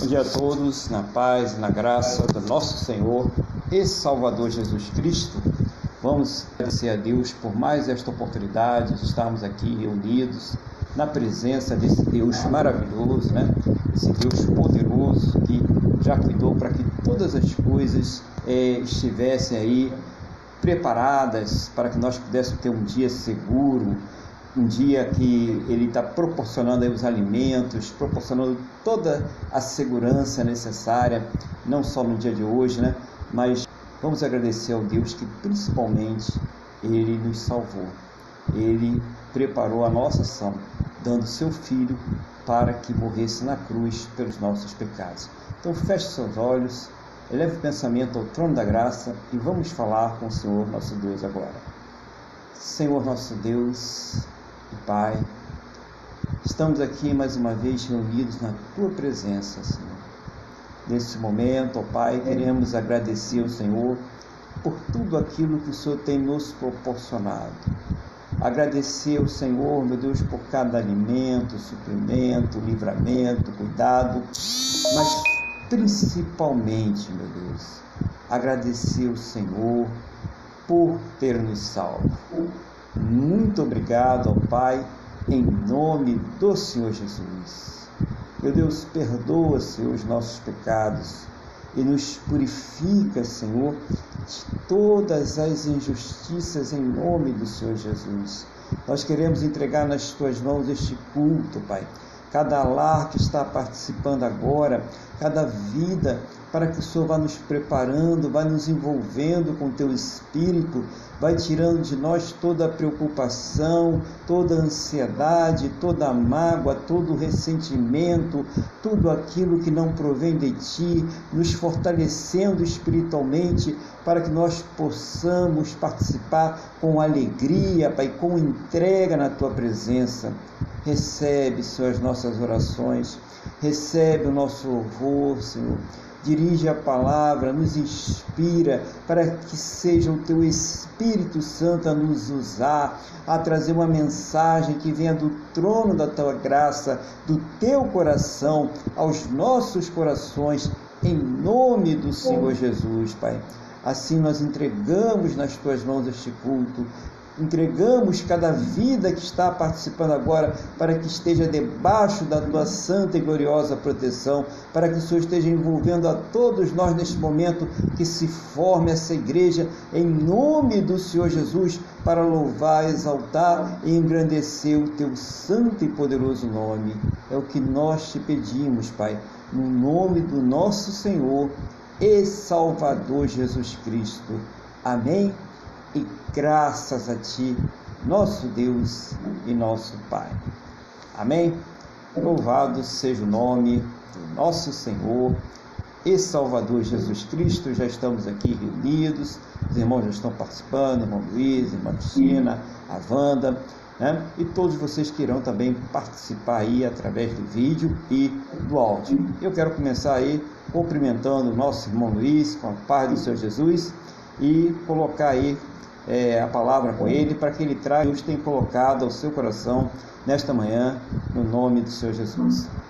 Bom dia a todos, na paz e na graça do nosso Senhor e Salvador Jesus Cristo. Vamos agradecer a Deus por mais esta oportunidade de estarmos aqui reunidos na presença desse Deus maravilhoso, né? Esse Deus poderoso que já cuidou para que todas as coisas é, estivessem aí preparadas para que nós pudéssemos ter um dia seguro, um dia que ele está proporcionando os alimentos, proporcionando toda a segurança necessária, não só no dia de hoje, né? Mas vamos agradecer ao Deus que principalmente ele nos salvou. Ele preparou a nossa ação, dando seu filho para que morresse na cruz pelos nossos pecados. Então feche seus olhos, eleve o pensamento ao trono da graça e vamos falar com o Senhor nosso Deus agora. Senhor nosso Deus, e Pai, estamos aqui mais uma vez reunidos na Tua presença, Senhor. Nesse momento, ó Pai, queremos agradecer ao Senhor por tudo aquilo que o Senhor tem nos proporcionado. Agradecer ao Senhor, meu Deus, por cada alimento, suprimento, livramento, cuidado, mas principalmente, meu Deus, agradecer ao Senhor por ter nos salvo. Muito obrigado, ó Pai, em nome do Senhor Jesus. Meu Deus, perdoa, Senhor, os nossos pecados e nos purifica, Senhor, de todas as injustiças em nome do Senhor Jesus. Nós queremos entregar nas tuas mãos este culto, Pai. Cada lar que está participando agora, cada vida para que o Senhor vá nos preparando, vá nos envolvendo com teu espírito, vai tirando de nós toda a preocupação, toda a ansiedade, toda a mágoa, todo o ressentimento, tudo aquilo que não provém de ti, nos fortalecendo espiritualmente para que nós possamos participar com alegria, Pai, com entrega na tua presença. Recebe, Senhor, as nossas orações, recebe o nosso louvor, Senhor dirige a palavra, nos inspira para que seja o teu Espírito Santo a nos usar, a trazer uma mensagem que venha do trono da tua graça, do teu coração aos nossos corações, em nome do Senhor Jesus, Pai. Assim nós entregamos nas tuas mãos este culto, entregamos cada vida que está participando agora para que esteja debaixo da tua santa e gloriosa proteção, para que o Senhor esteja envolvendo a todos nós neste momento, que se forme essa igreja em nome do Senhor Jesus, para louvar, exaltar e engrandecer o teu santo e poderoso nome. É o que nós te pedimos, Pai, no nome do nosso Senhor e Salvador Jesus Cristo. Amém e graças a Ti, nosso Deus e nosso Pai. Amém? Louvado seja o nome do nosso Senhor e Salvador Jesus Cristo. Já estamos aqui reunidos, os irmãos já estão participando, irmão Luiz, irmã Cristina, a Wanda, né? e todos vocês que irão também participar aí através do vídeo e do áudio. Eu quero começar aí cumprimentando o nosso irmão Luiz com a paz do Senhor Jesus e colocar aí é, a palavra com ele, para que ele traga Deus tem colocado ao seu coração nesta manhã, no nome do Senhor Jesus.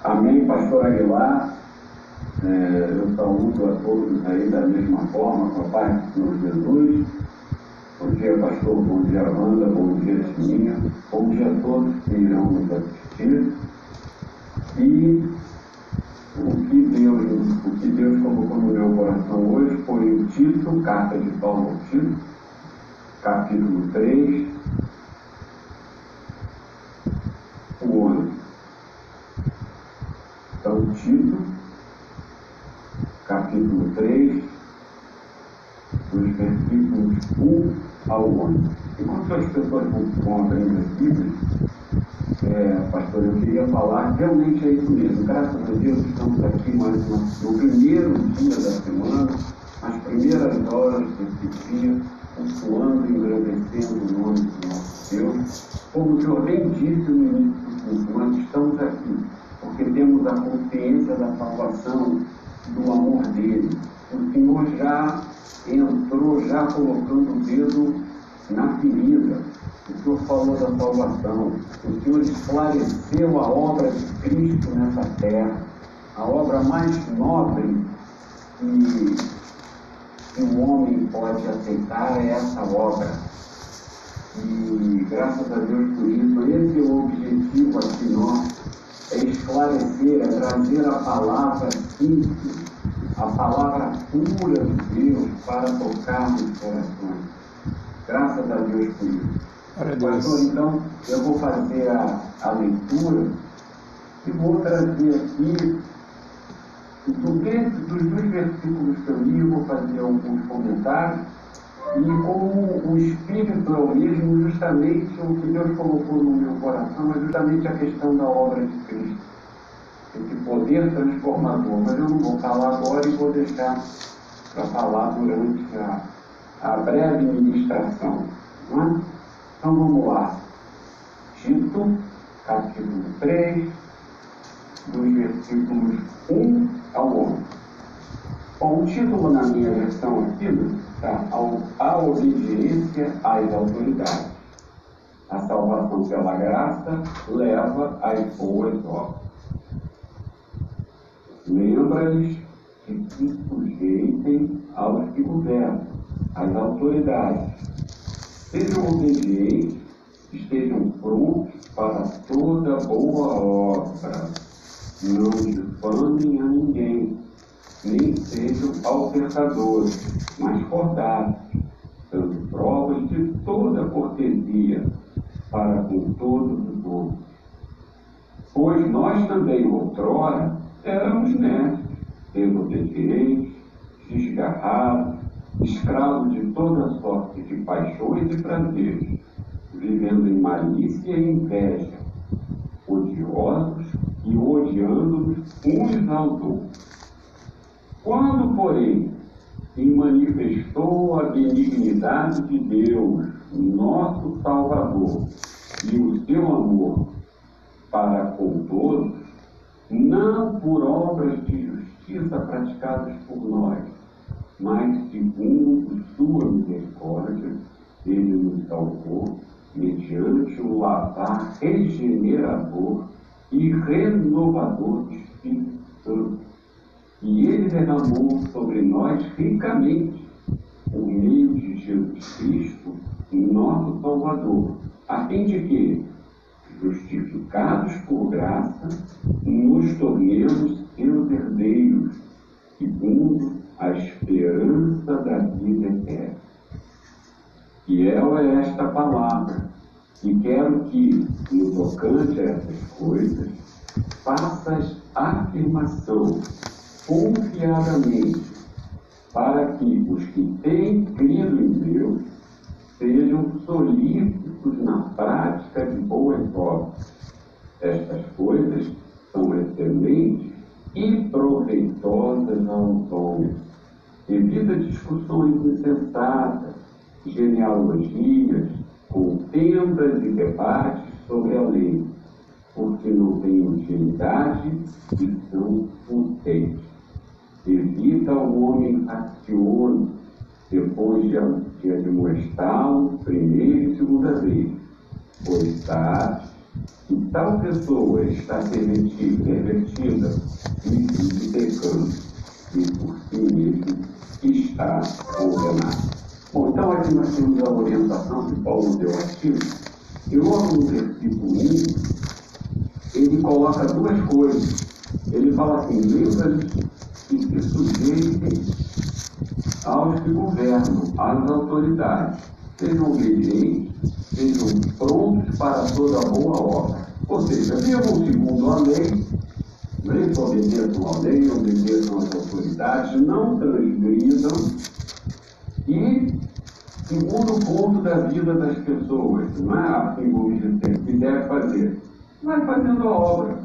Amém, pastor Aguilar. É, eu saúdo a todos aí da mesma forma, com a paz do Senhor Jesus. Bom dia, pastor. Bom dia, Amanda. Bom dia, Sininha. Bom dia a todos que irão nos assistir. E o que Deus, o que Deus colocou no meu coração hoje foi o Tito, carta de Paulo ao Tito, capítulo 3, o 11. Então, Tito, capítulo 3, dos versículos 1 ao 11. Enquanto as pessoas vão abrindo as Bíblias, é, pastor, eu queria falar, realmente é isso mesmo. Graças a Deus estamos aqui mais uma, no primeiro dia da semana, as primeiras horas desse dia, cultuando e engrandecendo o nome do nosso Deus. Como o Senhor bem disse no início do culto, estamos aqui porque temos a consciência da salvação, do amor dele. O Senhor já entrou, já colocando o dedo na ferida O Senhor falou da salvação. O Senhor esclareceu a obra de Cristo nessa terra. A obra mais nobre que, que o homem pode aceitar é essa obra. E graças a Deus por isso, esse é o objetivo aqui nosso, é esclarecer, é trazer a palavra simples, a palavra pura de Deus para tocar nos corações. Graças a Deus por isso. Pastor, então, eu vou fazer a, a leitura e vou trazer aqui do, dos dois versículos que eu li, vou fazer alguns comentários. E como o Espírito é o mesmo, justamente o que Deus colocou no meu coração é justamente a questão da obra de Cristo. Esse poder transformador. Mas eu não vou falar agora e vou deixar para falar durante a, a breve ministração. Não é? Então vamos lá. Tito, capítulo 3, dos versículos 1 ao 11. Bom, o título na minha versão aqui está A Obediência às Autoridades. A salvação pela graça leva às boas obras. Lembra-lhes que se sujeitem aos que governam, às autoridades. Sejam obedientes, estejam prontos para toda boa obra não difamem a ninguém, nem sejam altercadores, mas cordados, dando provas de toda cortesia para com todos os homens. Pois nós também, outrora, éramos netos, desobedientes, desgarrados, escravos de toda sorte de paixões e prazeres, vivendo em malícia e inveja, odiosos e odiando uns aos outros. Quando, porém, se manifestou a benignidade de Deus, nosso Salvador, e o seu amor para com todos, não por obras de justiça praticadas por nós, mas segundo sua misericórdia, ele nos salvou mediante o lavar regenerador e renovador do Espírito Santo. E ele derramou sobre nós ricamente, por meio de Jesus Cristo, nosso Salvador, a fim de que, justificados por graça, nos tornemos seus herdeiros, segundo a esperança da vida eterna. Fiel é esta palavra e quero que, no tocante a essas coisas, faças afirmação confiadamente, para que os que têm crido em Deus sejam solícitos na prática de boas obras. Estas coisas são excelentes e proveitosas aos homens. Evita discussões insensatas, genealogias, contendas e debates sobre a lei, porque não têm utilidade e são fúteis. Evita o homem racioso, depois de, admoestá-lo primeira e segunda vez, pois sabes que tal pessoa está pervertida, pervertida e pecando, e por si mesmo está condenado. Bom, então aqui nós temos a orientação que Paulo deu aqui. E logo no versículo 1, ele coloca duas coisas. Ele fala assim, lembra que se sujeitem aos que governam, às autoridades. Sejam obedientes, sejam prontos para toda boa obra. Ou seja, vivam segundo a lei, leis obedeçam à lei, obedeçam às autoridades, não transgridam e segundo ponto da vida das pessoas, não é assim como dizer, que deve fazer. Vai fazendo a obra.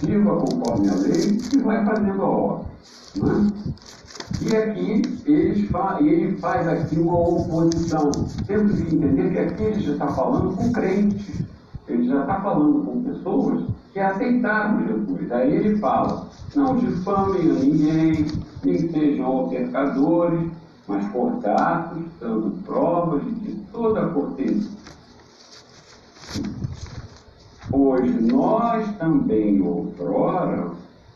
Viva conforme a lei e vai fazendo a obra. É? E aqui ele faz, ele faz aqui uma oposição. Temos que entender que aqui ele já está falando com crentes. Ele já está falando com pessoas que é aceitável depois. Aí ele fala, não difamem a ninguém, nem sejam altercadores, mas cortados, dando provas de toda a cortesia. Pois nós também outrora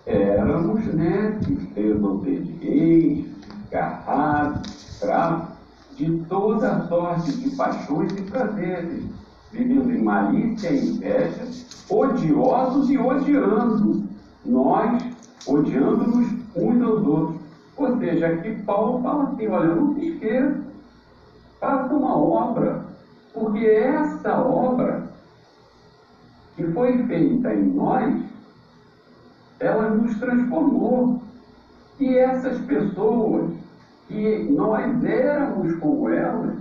éramos né, netos, desobedientes, carrados, escravos, de toda sorte de paixões e prazeres vivendo em malícia e inveja, odiosos e odiando, nós odiando-nos uns aos outros. Ou seja, aqui Paulo fala assim, olha, não se esqueça, faça uma obra, porque essa obra que foi feita em nós, ela nos transformou. E essas pessoas que nós éramos como elas,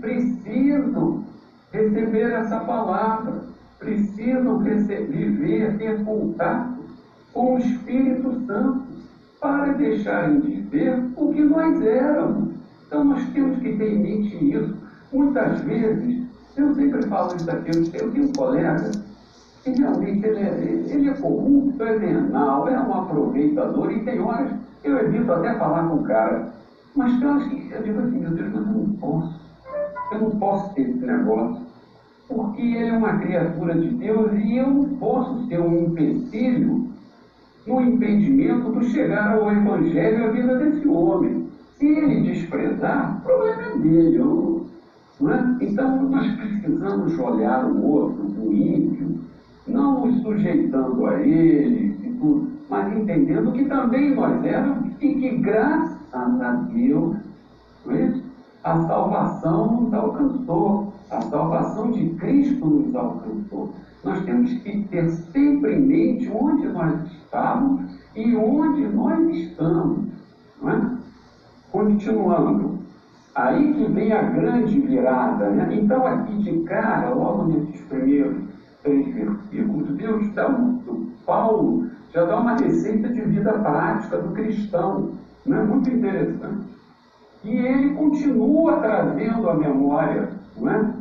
precisam receber essa palavra, precisam viver, ter contato com o Espírito Santo para deixarem de ver o que nós éramos. Então nós temos que ter em mente isso. Muitas vezes, eu sempre falo isso aqui, eu tenho um colega que realmente ele é, ele é corrupto, é venal, é um aproveitador, e tem horas eu evito até falar com o cara. Mas eu, assim, eu digo assim, meu Deus, mas eu não posso. Eu não posso ter esse negócio. Porque ele é uma criatura de Deus e eu não posso ser um empecilho no impedimento do chegar ao Evangelho à vida desse homem. Se ele desprezar, o problema é dele. Eu, não é? Então, nós precisamos olhar o outro, o ímpio, não nos sujeitando a ele e mas entendendo que também nós éramos e que, graças a Deus, é a salvação nos alcançou, a salvação de Cristo nos alcançou. Nós temos que ter sempre em mente onde nós estamos e onde nós estamos. Não é? Continuando, aí que vem a grande virada. Né? Então, aqui de cara, logo nesses primeiros três versículos, Deus dá um, Paulo já dá uma receita de vida prática do cristão. Não é muito interessante. E ele continua trazendo a memória, não é?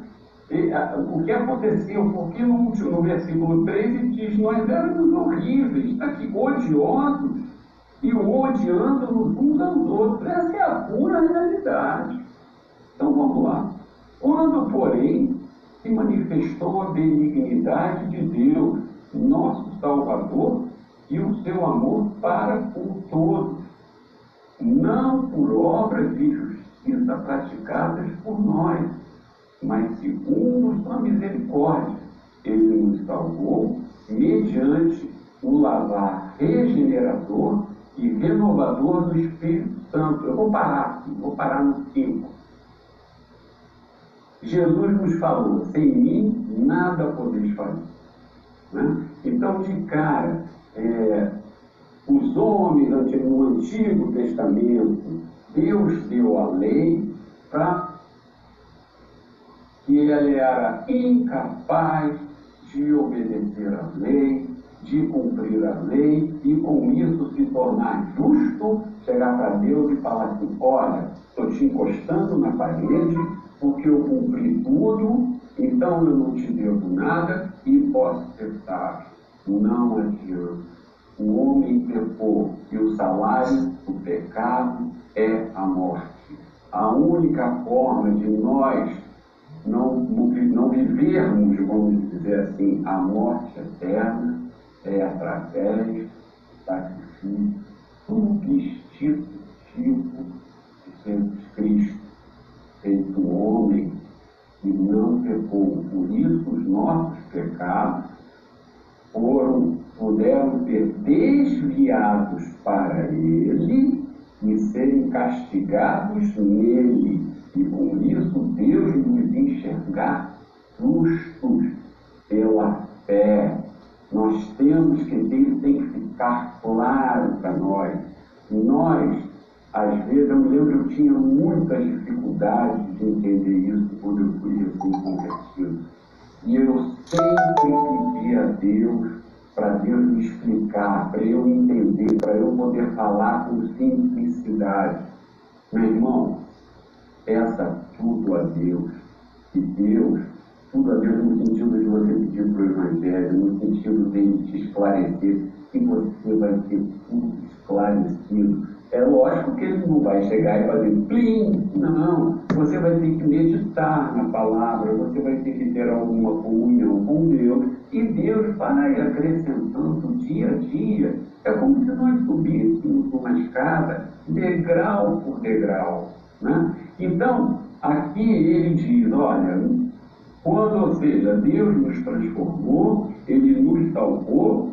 E, a, o que aconteceu, porque no, no versículo 13 diz, nós éramos horríveis, aqui, odiosos, e odiando-nos uns aos outros. Essa é a pura realidade. Então vamos lá. Quando, porém, se manifestou a benignidade de Deus, nosso Salvador, e o seu amor para com todos, não por obras de justiça praticadas por nós, mas segundo sua misericórdia. Ele nos salvou mediante o lavar regenerador e renovador do Espírito Santo. Eu vou parar aqui, vou parar no 5. Jesus nos falou: sem mim nada podeis fazer. Né? Então, de cara, é, os homens no Antigo Testamento, Deus deu a lei para que ele era incapaz de obedecer à lei, de cumprir a lei e com isso se tornar justo, chegar para Deus e falar assim, olha, estou te encostando na parede porque eu cumpri tudo, então eu não te devo nada e posso ser sábio. Não adianta. O homem pecou e o salário do pecado é a morte. A única forma de nós não, não vivermos, vamos dizer assim, a morte eterna é através do sacrifício substitutivo de Jesus Cristo, feito homem que não pecou. Por isso, os nossos pecados foram, puderam ser desviados para ele e serem castigados nele. E com isso Deus nos enxergar justos pela fé. Nós temos que ter, tem que ficar claro para nós. Nós, às vezes, eu me lembro que eu tinha muitas dificuldades de entender isso quando eu fui assim convertido e eu sempre pedi a Deus para Deus me explicar, para eu entender, para eu poder falar com simplicidade. Meu irmão, peça tudo a Deus. E Deus, tudo a Deus no sentido de você pedir para o Evangelho, no sentido dele te esclarecer, e você vai ter tudo esclarecido É lógico que ele não vai chegar e fazer plim, não. Você vai ter que meditar na palavra, você vai ter que ter alguma comunhão com Deus, e Deus vai acrescentando dia a dia. É como se nós subíssemos uma escada, degrau por degrau. Né? Então, aqui ele diz: olha, quando, ou seja, Deus nos transformou, ele nos salvou,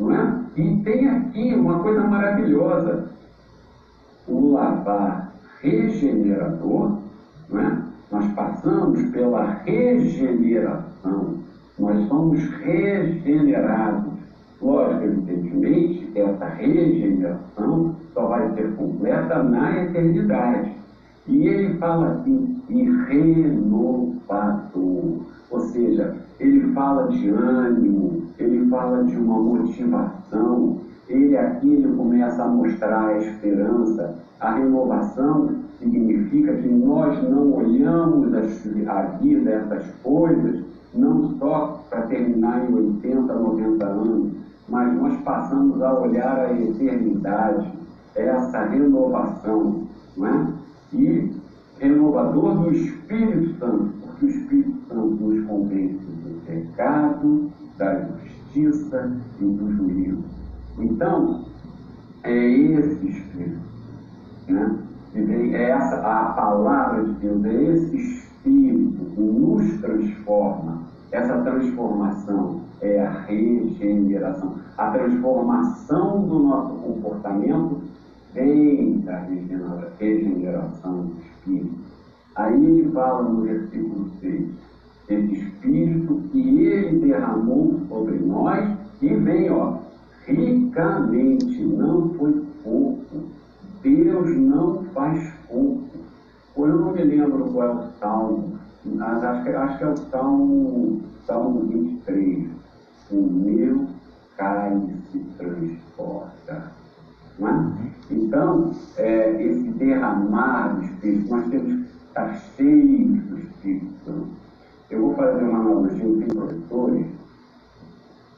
é? E tem aqui uma coisa maravilhosa: o lavar regenerador, é? Nós passamos pela regeneração, nós somos regenerados. Lógico, evidentemente, essa regeneração só vai ser completa na eternidade. E ele fala assim, e renovador. Ou seja, ele fala de ânimo, ele fala de uma motivação, ele aqui ele começa a mostrar a esperança. A renovação significa que nós não olhamos a vida, essas coisas, não só para terminar em 80, 90 anos, mas nós passamos a olhar a eternidade, essa renovação, não é? E renovador do Espírito Santo, porque o Espírito Santo nos convence do pecado, justiça e do juízo. Então, é esse Espírito, né? é essa a palavra de Deus, é esse Espírito que nos transforma. Essa transformação é a regeneração. A transformação do nosso comportamento vem da regeneração do Espírito. Aí ele fala no versículo 6, esse Espírito que ele derramou sobre nós e vem, ó, ricamente, não foi pouco. Deus não faz pouco. Ou eu não me lembro qual é o salmo, mas acho que, acho que é o salmo, salmo 23. O meu cálice transporta. É? Então, é, esse derramar do Espírito, nós temos que estar cheios do Espírito Santo. Eu vou fazer uma analogia, tenho professores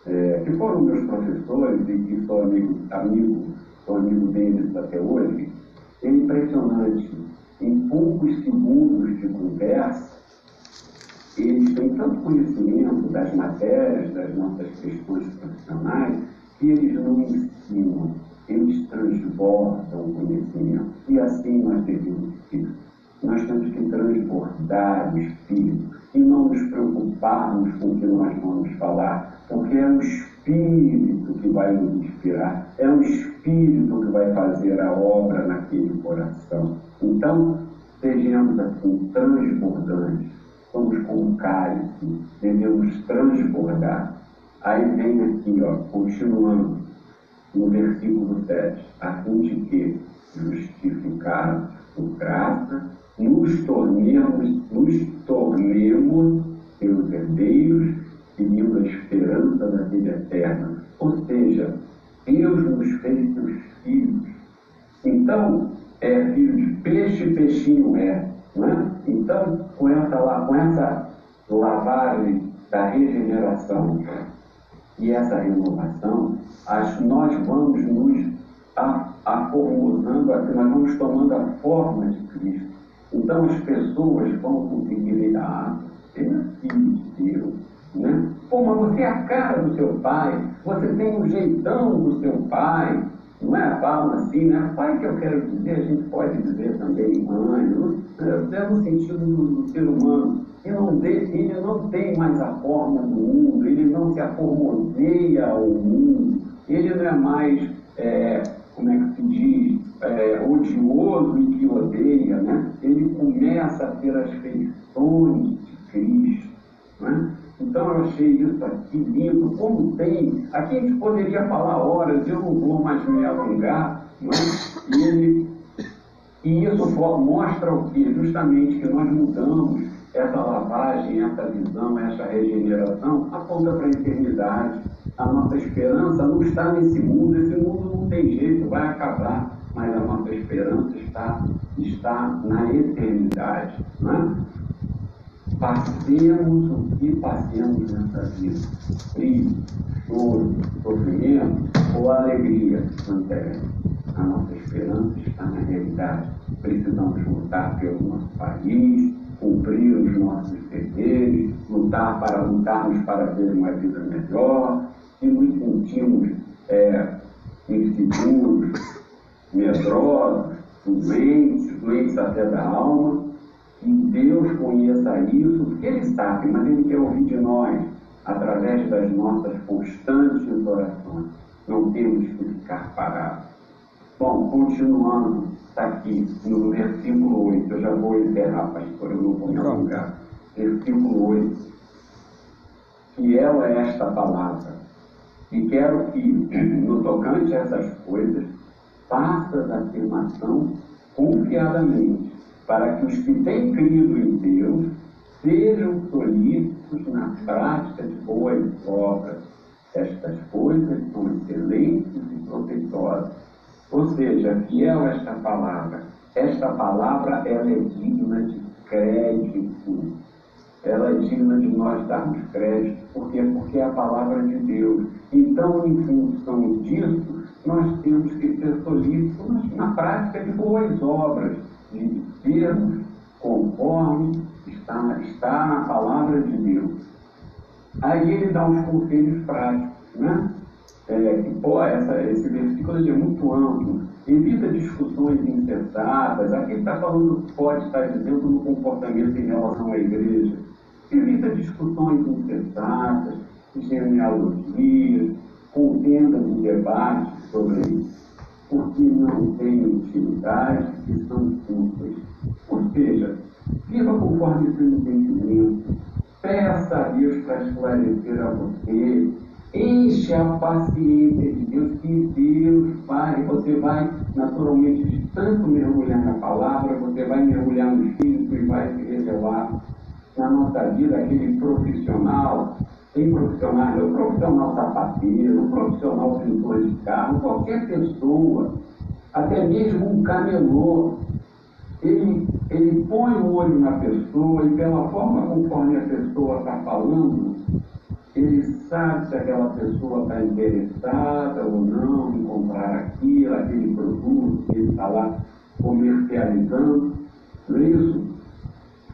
é, que foram meus professores e que sou amigo, amigo, sou amigo deles até hoje. É impressionante, em poucos segundos de conversa, eles têm tanto conhecimento das matérias, das nossas questões profissionais, que eles não ensinam eles transbordam o conhecimento. E assim nós devemos ser. Nós temos que transbordar o Espírito e não nos preocuparmos com o que nós vamos falar, porque é o Espírito que vai nos inspirar, é o Espírito que vai fazer a obra naquele coração. Então, sejamos assim transbordantes, somos como um cálice, devemos transbordar. Aí vem aqui, ó, continuando no versículo 7, a fim de que, justificados por graça, nos tornemos, nos tornemos seus herdeiros, seguindo a esperança da vida eterna. Ou seja, Deus nos fez seus filhos. Então, é filho de peixe, peixinho é. Né? Então, com essa, com essa lavagem da regeneração e essa renovação, as, nós vamos nos aformosando, nós vamos tomando a forma de Cristo. Então as pessoas vão conseguir você é filho de Deus. Né? Pô, mas você é a cara do seu pai, você tem o jeitão do seu pai, não é a palma assim, né? Pai que eu quero dizer, a gente pode dizer também mãe, é no sentido do, do ser humano. Ele não, de, ele não tem mais a forma do mundo, ele não se aformoseia ao mundo, ele não é mais, é, como é que se diz, é, odioso e que odeia, né? Ele começa a ter as feições de Cristo, né? Então eu achei isso aqui lindo, como tem. Aqui a gente poderia falar horas, eu não vou mais me alongar, né? ele, e isso mostra o que? Justamente que nós mudamos essa lavagem, essa visão, essa regeneração, aponta para a eternidade. A nossa esperança não está nesse mundo, esse mundo não tem jeito, vai acabar, mas a nossa esperança está, está na eternidade. Né? Passemos o que passemos nessa vida, frio, choro, sofrimento ou alegria terra. a nossa esperança está na realidade. Precisamos lutar pelo nosso país, cumprir os nossos deveres, lutar para lutarmos para ter uma vida melhor, e nos sentimos é, inseguros, medrosos, doentes, doentes até da alma, que Deus conheça isso, porque Ele sabe, mas Ele quer ouvir de nós, através das nossas constantes orações. Não temos que ficar parados. Bom, continuando, está aqui no versículo 8, eu já vou encerrar, pastor, eu não vou me alongar. Versículo 8. Fiel é esta palavra, e quero que, no tocante a essas coisas, faças a afirmação confiadamente, para que os que têm crido em Deus sejam solícitos na prática de boas obras. Estas coisas são excelentes e proteitosas. Ou seja, fiel esta palavra. Esta palavra ela é digna de crédito. Ela é digna de nós darmos crédito. Por quê? Porque é a palavra de Deus. Então, em função disso, nós temos que ser solícitos na prática de boas obras, de sermos conforme está, está na palavra de Deus. Aí ele dá uns conselhos práticos, né? É, que, pô, essa, esse versículo é muito amplo. Evita discussões insensatas. Aqui está falando, pode estar dizendo no comportamento em relação à igreja. Evita discussões insensatas, genealogias, contendas e debates sobre isso, porque não tem utilidade e são simples. Ou seja, viva conforme seu entendimento, peça a Deus para esclarecer a você, enche a paciência de Deus, que Deus vai, você vai naturalmente de tanto mergulhar na palavra, você vai mergulhar no Espírito e vai se revelar na nossa vida aquele profissional tem profissionais, o profissional sapateiro, o profissional pintor de carro, qualquer pessoa, até mesmo um camelô, ele, ele põe o olho na pessoa e pela forma conforme a pessoa está falando, ele sabe se aquela pessoa está interessada ou não em comprar aquilo, aquele produto que ele está lá comercializando. Não é isso?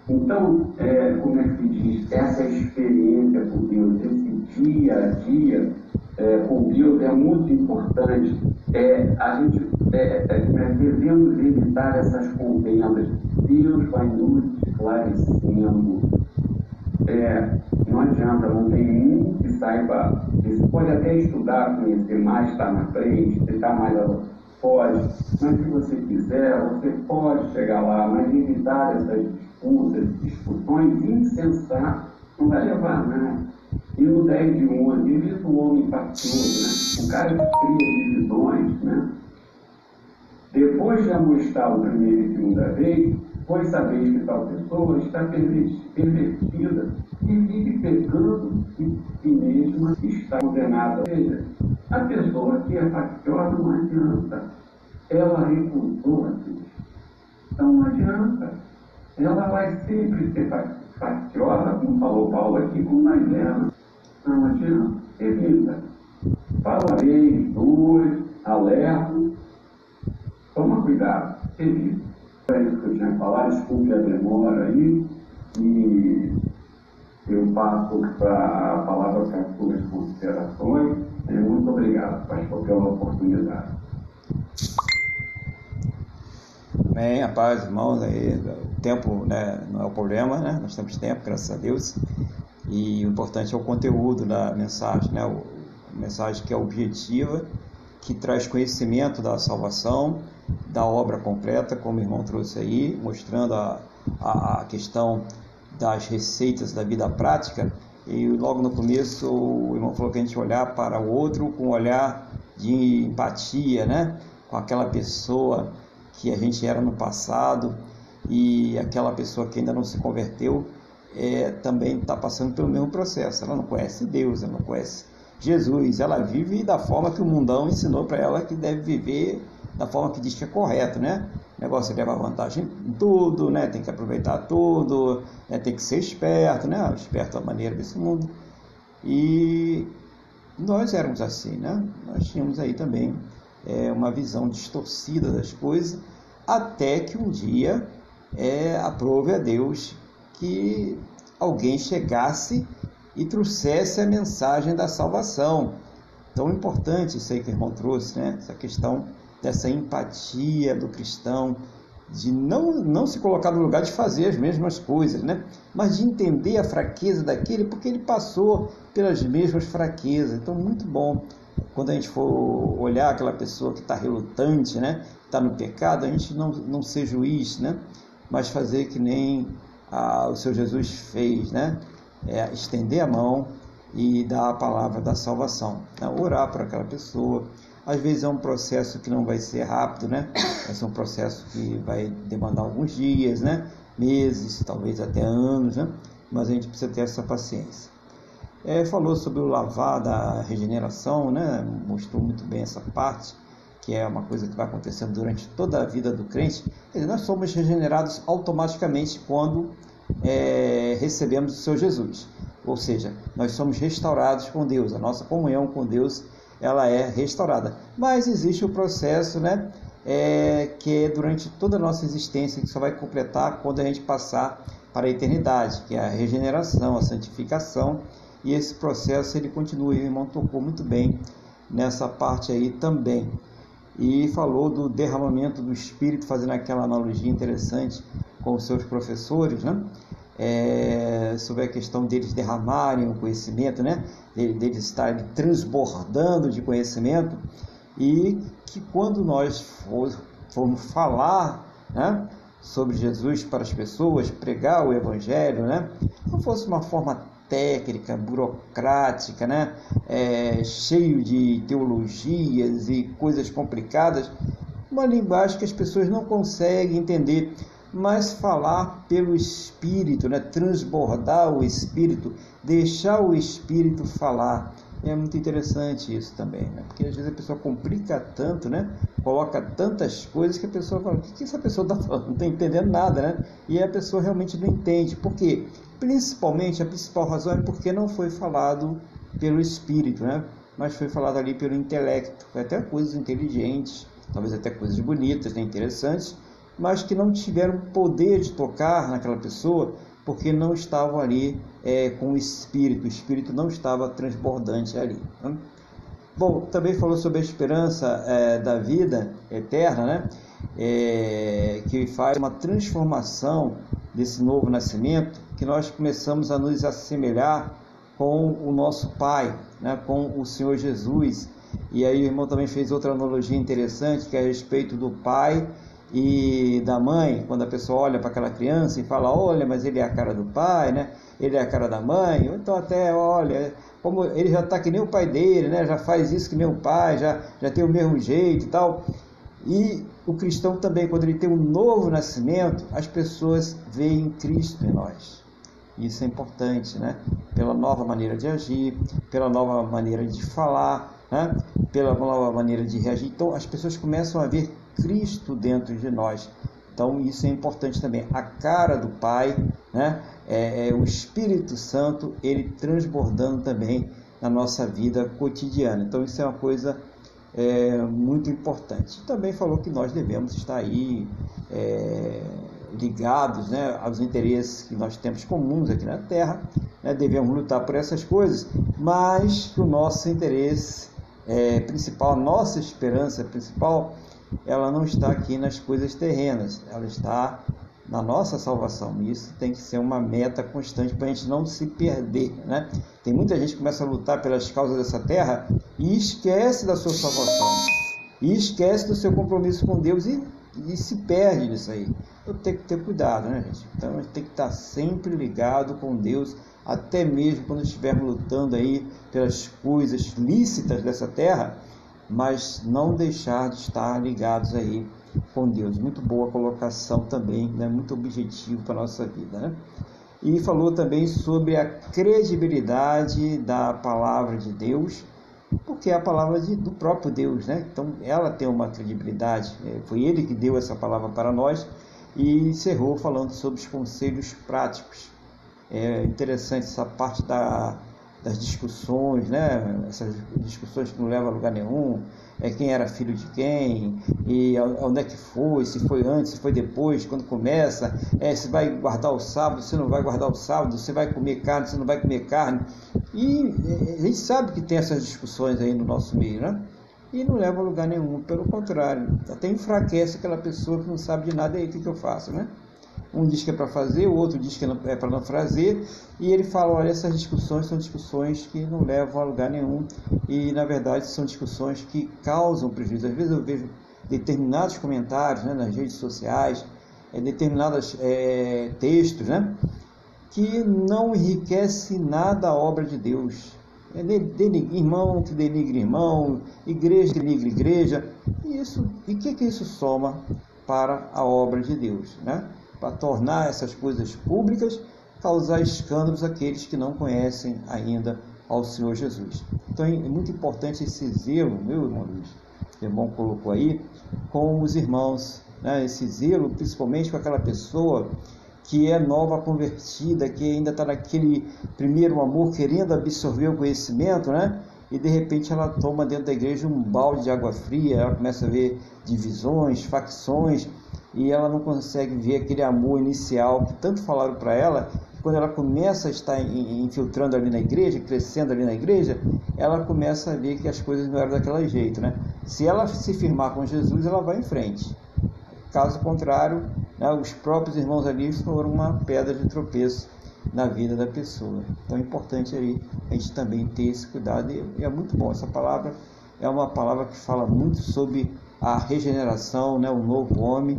Então, é, como é que se diz, essa experiência com Deus, esse dia a dia é, com Deus é muito importante. É, a gente é, é, é devemos evitar essas contendas. Deus vai nos esclarecendo. É, não adianta, não tem um que saiba. Você pode até estudar, conhecer mais, estar tá na frente, estar mais pode, mas se você quiser, você pode chegar lá, mas evitar essas disputas, discussões insensatas, não vai levar nada. E no 10 de 11, evita o homem faccioso, né? o cara que cria divisões, né? Depois de amostrá-lo primeira e segunda vez, pois sabeis que tal pessoa está pervertida e vive pecando e si mesma está condenada. Ou seja, a pessoa que é facciosa não adianta. Ela recusou a Deus. Então não adianta. Ela vai sempre ser facciosa, como falou Paulo aqui, com mais ela. Não adianta. Evita. Fala uma vez, duas, alerta. Toma cuidado. Evita. É isso que eu tinha falado, desculpe a demora aí. E eu passo para a palavra para as suas considerações. Muito obrigado, pastor, pela oportunidade. Bem, a paz, irmãos, aí, o tempo né, não é o problema, né? Nós temos tempo, graças a Deus. E o importante é o conteúdo da mensagem, né? A mensagem que é objetiva, que traz conhecimento da salvação, da obra completa, como o irmão trouxe aí, mostrando a, a, a questão das receitas da vida prática. E logo no começo o irmão falou que a gente olhar para o outro com um olhar de empatia, né? Com aquela pessoa que a gente era no passado e aquela pessoa que ainda não se converteu é, também está passando pelo mesmo processo. Ela não conhece Deus, ela não conhece Jesus, ela vive da forma que o mundão ensinou para ela que deve viver, da forma que diz que é correto, né? Negócio é levar vantagem em tudo, né? Tem que aproveitar tudo, né? tem que ser esperto, né? Esperto da maneira desse mundo. E nós éramos assim, né? Nós tínhamos aí também é, uma visão distorcida das coisas, até que um dia é, aprove a Deus que alguém chegasse e trouxesse a mensagem da salvação. Tão importante isso aí que o irmão trouxe, né? essa questão dessa empatia do cristão, de não, não se colocar no lugar de fazer as mesmas coisas, né? mas de entender a fraqueza daquele, porque ele passou pelas mesmas fraquezas. Então, muito bom quando a gente for olhar aquela pessoa que está relutante, né? está no pecado, a gente não, não ser juiz, né? mas fazer que nem a, o Senhor Jesus fez, né? É, estender a mão e dar a palavra da salvação, né? orar por aquela pessoa, às vezes é um processo que não vai ser rápido, né? Vai ser um processo que vai demandar alguns dias, né? Meses, talvez até anos, né? Mas a gente precisa ter essa paciência. É, falou sobre o lavar da regeneração, né? Mostrou muito bem essa parte, que é uma coisa que vai acontecendo durante toda a vida do crente. Dizer, nós somos regenerados automaticamente quando é, recebemos o Senhor Jesus. Ou seja, nós somos restaurados com Deus, a nossa comunhão com Deus ela é restaurada. Mas existe o processo, né? É, que é durante toda a nossa existência, que só vai completar quando a gente passar para a eternidade, que é a regeneração, a santificação, e esse processo ele continua. O irmão tocou muito bem nessa parte aí também. E falou do derramamento do Espírito, fazendo aquela analogia interessante com os seus professores, né? É, sobre a questão deles derramarem o conhecimento, né? deles estarem transbordando de conhecimento. E que quando nós formos falar né, sobre Jesus para as pessoas, pregar o Evangelho, né, não fosse uma forma técnica, burocrática, né, é, cheio de teologias e coisas complicadas, uma linguagem que as pessoas não conseguem entender mas falar pelo Espírito, né? transbordar o Espírito, deixar o Espírito falar. É muito interessante isso também, né? porque às vezes a pessoa complica tanto, né? coloca tantas coisas que a pessoa fala: o que, essa pessoa está falando? Não está entendendo nada, né? E a pessoa realmente não entende. Por quê? Principalmente, a principal razão é porque não foi falado pelo Espírito, né? mas foi falado ali pelo intelecto, até coisas inteligentes, talvez até coisas bonitas, né? interessantes, mas que não tiveram poder de tocar naquela pessoa porque não estavam ali é, com o espírito, o espírito não estava transbordante ali. Né? Bom, também falou sobre a esperança é, da vida eterna, né? É, que faz uma transformação desse novo nascimento, que nós começamos a nos assemelhar com o nosso Pai, né? com o Senhor Jesus. E aí o irmão também fez outra analogia interessante, que é a respeito do Pai e da mãe, quando a pessoa olha para aquela criança e fala, olha, mas ele é a cara do pai, né? Ele é a cara da mãe, ou então até, olha, como ele já está que nem o pai dele, né? Já faz isso que nem o pai, já, já tem o mesmo jeito e tal. E o cristão também, quando ele tem um novo nascimento, as pessoas veem Cristo em nós. Isso é importante, né? Pela nova maneira de agir, pela nova maneira de falar, né? pela nova maneira de reagir. Então as pessoas começam a ver Cristo dentro de nós. Então isso é importante também. A cara do Pai, né? É, é, o Espírito Santo, ele transbordando também na nossa vida cotidiana. Então isso é uma coisa é, muito importante. Também falou que nós devemos estar aí é, ligados né, aos interesses que nós temos comuns aqui na Terra, né, devemos lutar por essas coisas, mas o nosso interesse é, principal, nossa esperança principal ela não está aqui nas coisas terrenas, ela está na nossa salvação. Isso tem que ser uma meta constante para a gente não se perder. Né? Tem muita gente que começa a lutar pelas causas dessa terra e esquece da sua salvação, e esquece do seu compromisso com Deus e, e se perde nisso aí. Eu tenho que ter cuidado, né, gente? Então a gente tem que estar sempre ligado com Deus, até mesmo quando estivermos lutando aí pelas coisas lícitas dessa terra mas não deixar de estar ligados aí com Deus. Muito boa colocação também, né? muito objetivo para a nossa vida. Né? E falou também sobre a credibilidade da palavra de Deus, porque é a palavra de, do próprio Deus, né? Então ela tem uma credibilidade. É, foi Ele que deu essa palavra para nós e encerrou falando sobre os conselhos práticos. É interessante essa parte da das discussões, né? essas discussões que não levam a lugar nenhum, é quem era filho de quem, e onde é que foi, se foi antes, se foi depois, quando começa, é, se vai guardar o sábado, se não vai guardar o sábado, se vai comer carne, se não vai comer carne. E é, a gente sabe que tem essas discussões aí no nosso meio, né? E não leva a lugar nenhum, pelo contrário, até enfraquece aquela pessoa que não sabe de nada, e aí o que, que eu faço, né? Um diz que é para fazer, o outro diz que é para não fazer, e ele fala: olha, essas discussões são discussões que não levam a lugar nenhum, e na verdade são discussões que causam prejuízo. Às vezes eu vejo determinados comentários né, nas redes sociais, é, determinados é, textos, né, que não enriquece nada a obra de Deus. É denigre, irmão que denigre irmão, igreja que denigre igreja. E isso, e o que, que isso soma para a obra de Deus, né? Para tornar essas coisas públicas, causar escândalos àqueles que não conhecem ainda ao Senhor Jesus. Então é muito importante esse zelo, meu irmão Luiz, o irmão colocou aí, com os irmãos, né? esse zelo principalmente com aquela pessoa que é nova convertida, que ainda está naquele primeiro amor, querendo absorver o conhecimento, né? E de repente ela toma dentro da igreja um balde de água fria, ela começa a ver divisões, facções, e ela não consegue ver aquele amor inicial que tanto falaram para ela. Quando ela começa a estar infiltrando ali na igreja, crescendo ali na igreja, ela começa a ver que as coisas não eram daquele jeito, né? Se ela se firmar com Jesus, ela vai em frente. Caso contrário, né, os próprios irmãos ali foram uma pedra de tropeço na vida da pessoa. Então é importante aí a gente também ter esse cuidado e é muito bom essa palavra. É uma palavra que fala muito sobre a regeneração, né, o novo homem,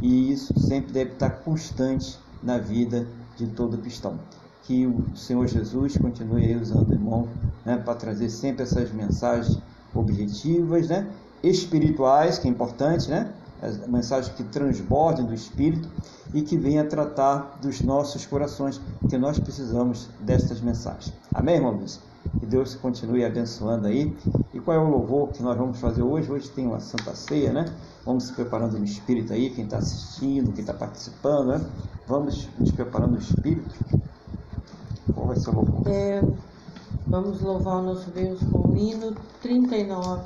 e isso sempre deve estar constante na vida de todo cristão. Que o Senhor Jesus continue aí usando o irmão né, para trazer sempre essas mensagens objetivas, né, espirituais, que é importante, né, as mensagens que transbordem do Espírito e que venha tratar dos nossos corações, que nós precisamos destas mensagens. Amém, irmão Luiz? Que Deus continue abençoando aí. E qual é o louvor que nós vamos fazer hoje? Hoje tem uma Santa Ceia, né? Vamos se preparando no Espírito aí, quem está assistindo, quem está participando, né? Vamos nos preparando no Espírito. Qual vai ser o louvor? É, vamos louvar o nosso Deus com o hino 39.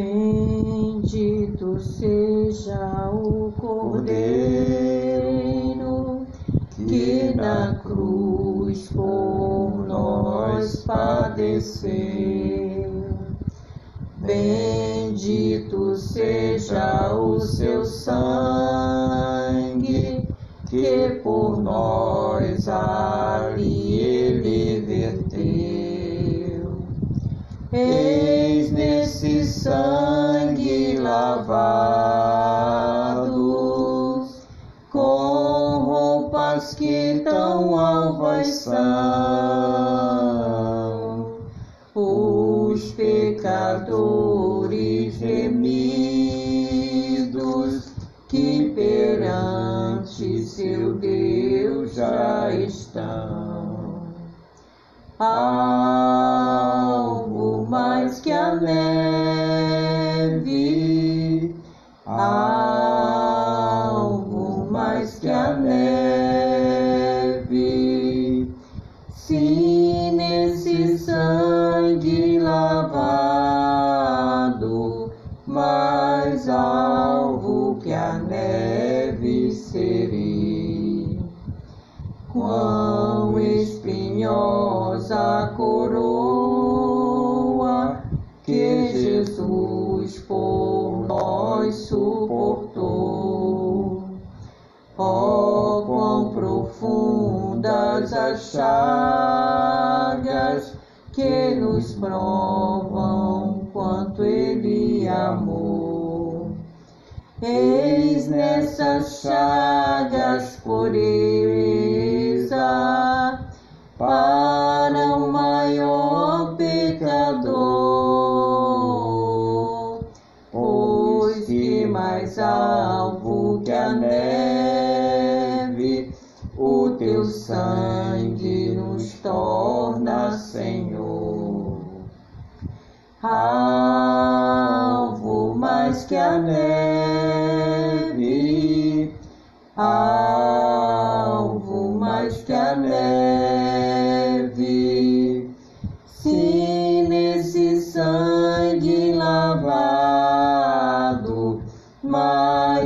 Bendito seja o Cordeiro que na cruz por nós padeceu.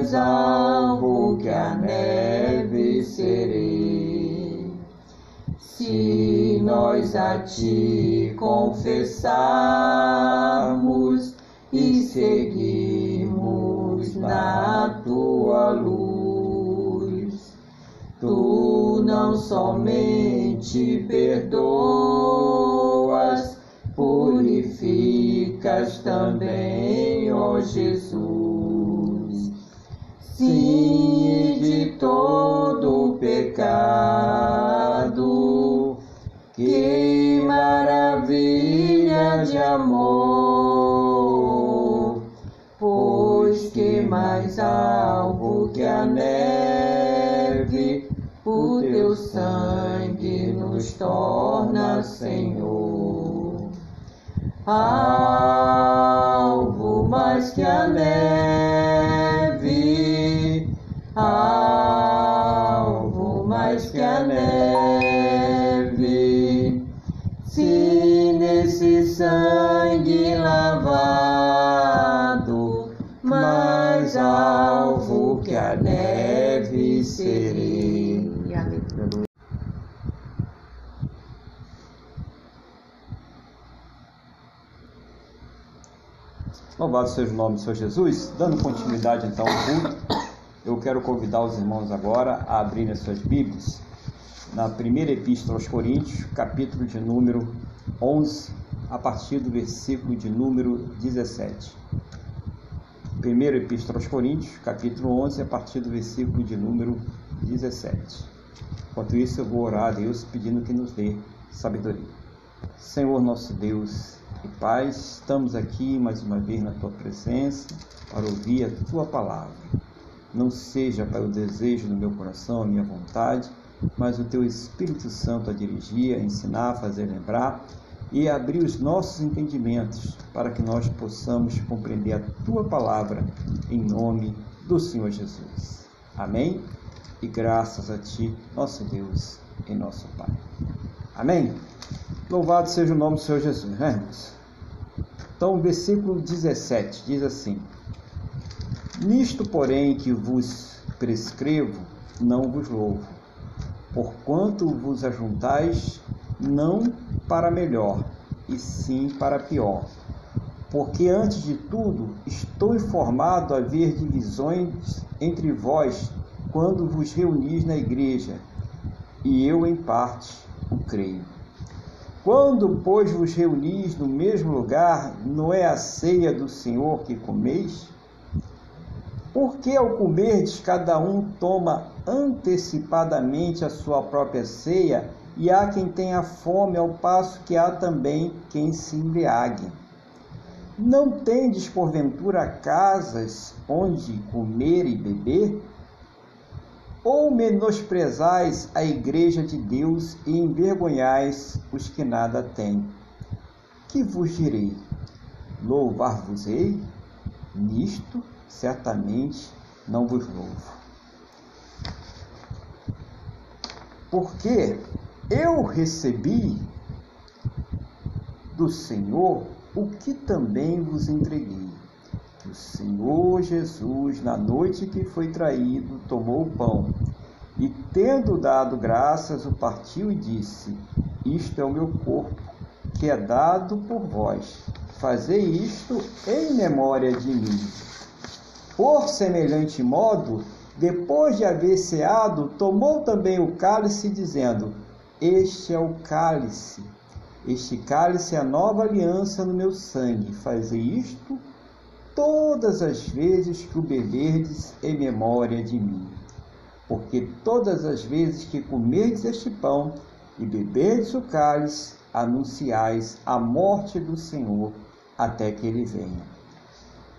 Mais alvo que a neve serei. Se nós a ti confessarmos e seguirmos na tua luz, tu não somente perdoas, purificas também, ó Jesus. Sim, de todo pecado, que maravilha de amor, pois que mais algo que a neve, o teu sangue nos torna, Senhor. Algo mais que a neve, mais que a neve. Se nesse sangue lavado, mais alvo que a neve serei. Louvado seja o nome do Senhor Jesus. Dando continuidade então ao culto, eu quero convidar os irmãos agora a abrirem as suas Bíblias na primeira epístola aos Coríntios, capítulo de número 11, a partir do versículo de número 17. Primeira epístola aos Coríntios, capítulo 11, a partir do versículo de número 17. Enquanto isso, eu vou orar a Deus pedindo que nos dê sabedoria. Senhor nosso Deus e Pai, estamos aqui mais uma vez na Tua presença para ouvir a Tua palavra. Não seja para o desejo do meu coração, a minha vontade, mas o Teu Espírito Santo a dirigir, a ensinar, a fazer lembrar e abrir os nossos entendimentos para que nós possamos compreender a Tua palavra em nome do Senhor Jesus. Amém? E graças a Ti, nosso Deus e nosso Pai. Amém? Louvado seja o nome do Senhor Jesus, né, irmãos? Então, o versículo 17 diz assim: Nisto, porém, que vos prescrevo, não vos louvo, porquanto vos ajuntais não para melhor, e sim para pior. Porque antes de tudo estou informado a haver divisões entre vós quando vos reunis na igreja, e eu em parte o creio. Quando, pois, vos reunis no mesmo lugar, não é a ceia do Senhor que comeis? Porque ao comerdes, cada um toma antecipadamente a sua própria ceia, e há quem tenha fome, ao passo que há também quem se embriague. Não tendes, porventura, casas onde comer e beber? Ou menosprezais a igreja de Deus e envergonhais os que nada têm? Que vos direi? Louvar-vos-ei? Nisto certamente não vos louvo. Porque eu recebi do Senhor o que também vos entreguei. Que o Senhor Jesus, na noite que foi traído, tomou o pão e, tendo dado graças, o partiu e disse: Isto é o meu corpo, que é dado por vós. Fazei isto em memória de mim. Por semelhante modo, depois de haver ceado, tomou também o cálice, dizendo: Este é o cálice. Este cálice é a nova aliança no meu sangue. Fazei isto todas as vezes que o beberdes em memória de mim. Porque todas as vezes que comerdes este pão e beberdes o cálice, anunciais a morte do Senhor até que ele venha.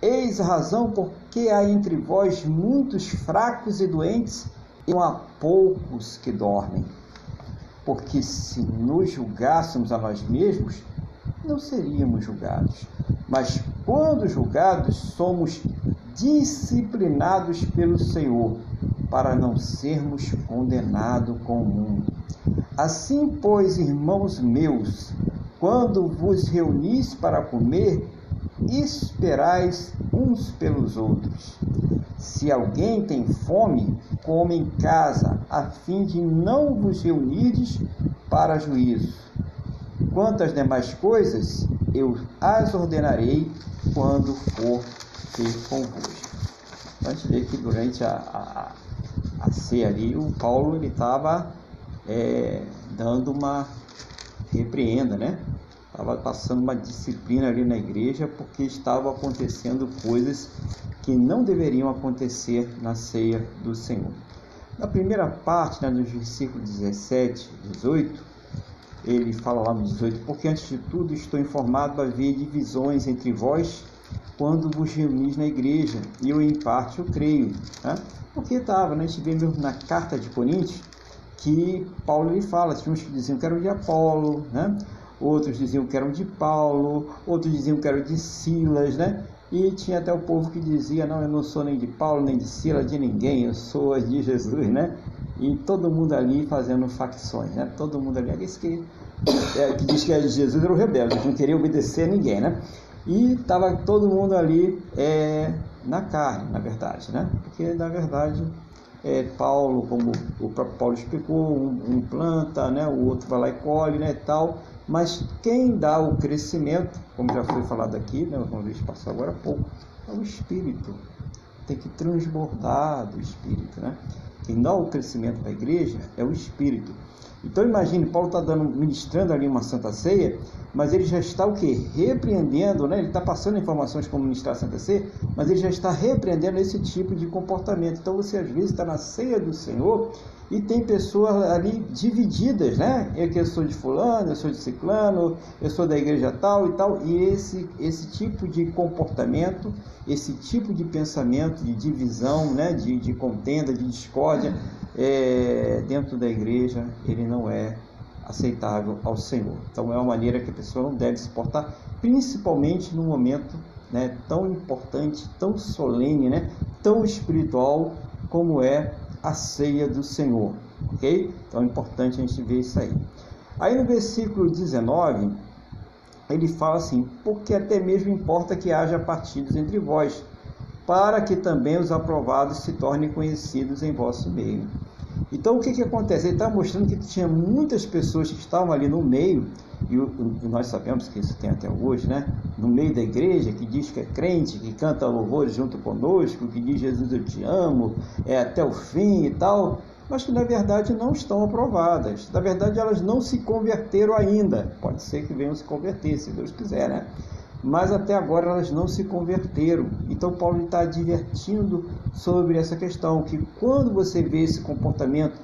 Eis a razão porque há entre vós muitos fracos e doentes, e não há poucos que dormem. Porque se nos julgássemos a nós mesmos, não seríamos julgados. Mas quando julgados, somos disciplinados pelo Senhor, para não sermos condenados com o mundo. Assim, pois, irmãos meus, quando vos reunis para comer, esperais uns pelos outros. Se alguém tem fome, come em casa, a fim de não vos reunirdes para juízo. Quanto às demais coisas, eu as ordenarei quando for ter convosco. A gente vê que durante a, a, a ceia ali, o Paulo estava é, dando uma repreenda, né? Estava passando uma disciplina ali na igreja porque estavam acontecendo coisas que não deveriam acontecer na ceia do Senhor. Na primeira parte, né, nos versículos 17 e 18, ele fala lá no 18: Porque antes de tudo estou informado haver divisões entre vós quando vos reunis na igreja, e eu em parte eu creio. Né? Porque estava, né? a gente vê mesmo na carta de Coríntios que Paulo ele fala, tinha uns que diziam que eram de Apolo, né? Outros diziam que eram de Paulo, outros diziam que eram de Silas, né? E tinha até o povo que dizia, não, eu não sou nem de Paulo, nem de Silas, de ninguém, eu sou de Jesus, né? E todo mundo ali fazendo facções, né? Todo mundo ali, esse que, é, que diz que é Jesus era o rebelde, não queria obedecer a ninguém, né? E estava todo mundo ali é, na carne, na verdade, né? Porque, na verdade, é, Paulo, como o próprio Paulo explicou, um, um, planta, né? o outro vai lá e colhe, né? tal. Mas quem dá o crescimento, como já foi falado aqui, né, uma vez passou agora há pouco, é o Espírito. Tem que transbordar do Espírito. Né? Quem dá o crescimento para a igreja é o Espírito. Então imagine, Paulo está ministrando ali uma Santa Ceia, mas ele já está o que? Repreendendo, né? ele está passando informações como ministrar a Santa Ceia, mas ele já está repreendendo esse tipo de comportamento. Então você às vezes está na ceia do Senhor e tem pessoas ali divididas, né? Eu que sou de fulano, eu sou de ciclano, eu sou da igreja tal e tal, e esse esse tipo de comportamento, esse tipo de pensamento de divisão, né? De, de contenda, de discórdia é, dentro da igreja, ele não é aceitável ao Senhor. Então é uma maneira que a pessoa não deve se portar, principalmente num momento né, tão importante, tão solene, né, tão espiritual como é a ceia do Senhor, ok? Então é importante a gente ver isso aí. Aí no versículo 19, ele fala assim: Porque até mesmo importa que haja partidos entre vós, para que também os aprovados se tornem conhecidos em vosso meio. Então o que, que acontece? Ele está mostrando que tinha muitas pessoas que estavam ali no meio, e, e nós sabemos que isso tem até hoje, né? No meio da igreja, que diz que é crente, que canta louvores junto conosco, que diz Jesus eu te amo, é até o fim e tal, mas que na verdade não estão aprovadas. Na verdade elas não se converteram ainda. Pode ser que venham se converter, se Deus quiser, né? mas até agora elas não se converteram. Então Paulo está advertindo sobre essa questão, que quando você vê esse comportamento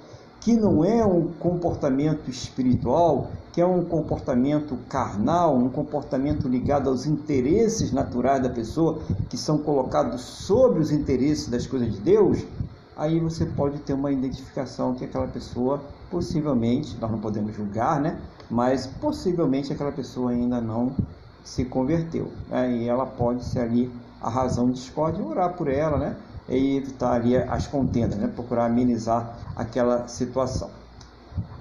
que não é um comportamento espiritual, que é um comportamento carnal, um comportamento ligado aos interesses naturais da pessoa, que são colocados sobre os interesses das coisas de Deus, aí você pode ter uma identificação que aquela pessoa possivelmente, nós não podemos julgar, né? Mas possivelmente aquela pessoa ainda não se converteu. Né? E ela pode ser ali a razão de discórdia, orar por ela, né? E evitar ali as contendas, né? Procurar amenizar aquela situação.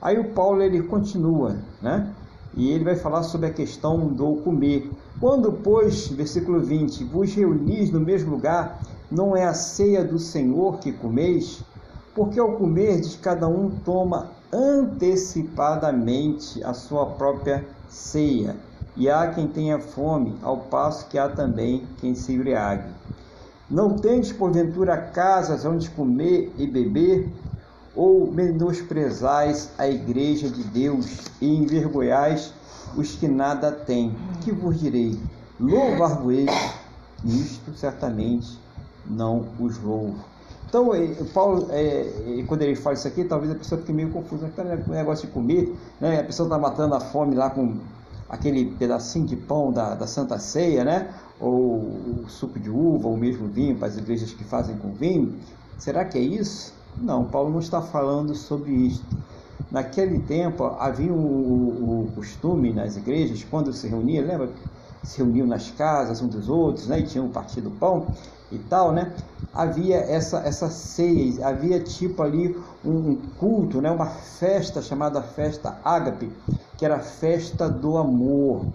Aí o Paulo ele continua, né? E ele vai falar sobre a questão do comer. Quando, pois, versículo 20, vos reunis no mesmo lugar, não é a ceia do Senhor que comeis? Porque ao comerdes, cada um toma antecipadamente a sua própria ceia e há quem tenha fome, ao passo que há também quem se embriague. Não tendes porventura casas onde comer e beber, ou menosprezais a igreja de Deus e envergonhais os que nada têm? Que vos direi? Louvar-vos nisto certamente não os louvo. Então, Paulo, é, quando ele fala isso aqui, talvez a pessoa fique meio confusa. O negócio de comer, né? a pessoa está matando a fome lá com aquele pedacinho de pão da, da Santa Ceia, né? ou o suco de uva, ou mesmo vinho, para as igrejas que fazem com vinho. Será que é isso? Não, Paulo não está falando sobre isso. Naquele tempo havia o, o, o costume nas igrejas, quando se reunia, lembra? Se reuniam nas casas um dos outros, né? E tinham partido pão e tal, né? Havia essa, essa ceia, havia tipo ali um culto, né? Uma festa chamada festa ágape, que era a festa do amor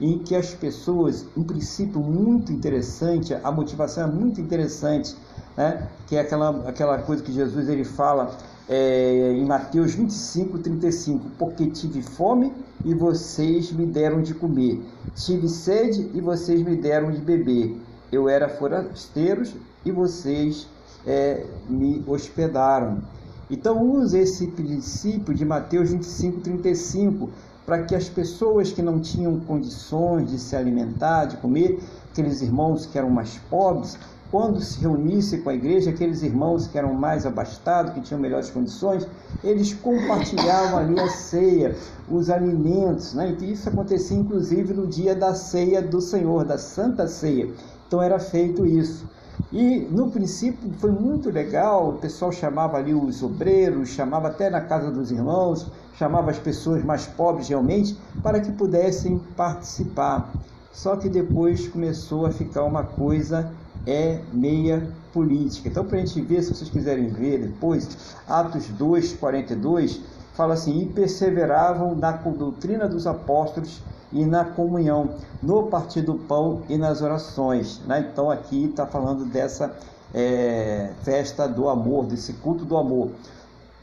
em que as pessoas, um princípio muito interessante, a motivação é muito interessante, né? que é aquela, aquela coisa que Jesus ele fala é, em Mateus 25, 35, porque tive fome e vocês me deram de comer, tive sede e vocês me deram de beber, eu era forasteiros e vocês é, me hospedaram. Então use esse princípio de Mateus 25, 35 para que as pessoas que não tinham condições de se alimentar, de comer, aqueles irmãos que eram mais pobres, quando se reunisse com a igreja, aqueles irmãos que eram mais abastados, que tinham melhores condições, eles compartilhavam ali a ceia, os alimentos, né? E isso acontecia inclusive no dia da ceia do Senhor, da Santa Ceia. Então era feito isso. E no princípio foi muito legal, o pessoal chamava ali os obreiros, chamava até na casa dos irmãos, chamava as pessoas mais pobres realmente para que pudessem participar. Só que depois começou a ficar uma coisa é meia política. Então, para a gente ver, se vocês quiserem ver depois, Atos 2, 42, fala assim: e perseveravam na doutrina dos apóstolos e na comunhão, no partir do pão e nas orações. Né? Então, aqui está falando dessa é, festa do amor, desse culto do amor.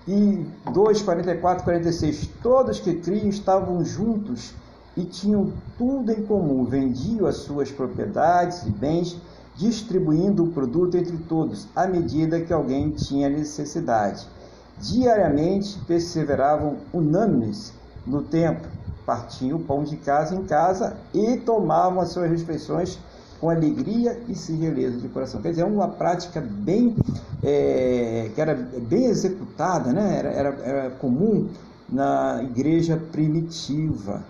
E 2, 44, 46, todos que criam estavam juntos e tinham tudo em comum, vendiam as suas propriedades e bens, distribuindo o produto entre todos, à medida que alguém tinha necessidade. Diariamente perseveravam unânimes no templo, partiam o pão de casa em casa e tomavam as suas refeições com alegria e singeleza de coração. Quer dizer, é uma prática bem, é, que era bem executada, né? era, era, era comum na igreja primitiva.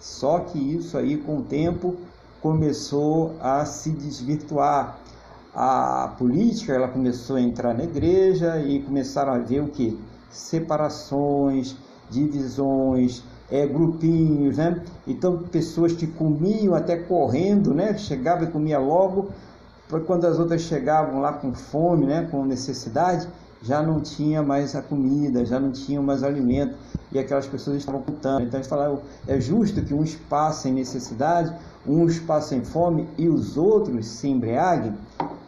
Só que isso aí, com o tempo, começou a se desvirtuar. A política ela começou a entrar na igreja e começaram a ver o que? Separações, divisões, é, grupinhos, né? Então, pessoas que comiam até correndo, né? Chegava e comia logo, para quando as outras chegavam lá com fome, né? Com necessidade, já não tinha mais a comida, já não tinha mais alimento, e aquelas pessoas estavam contando. Então, eles falaram, é justo que uns passem necessidade, uns passem fome e os outros se embriaguem?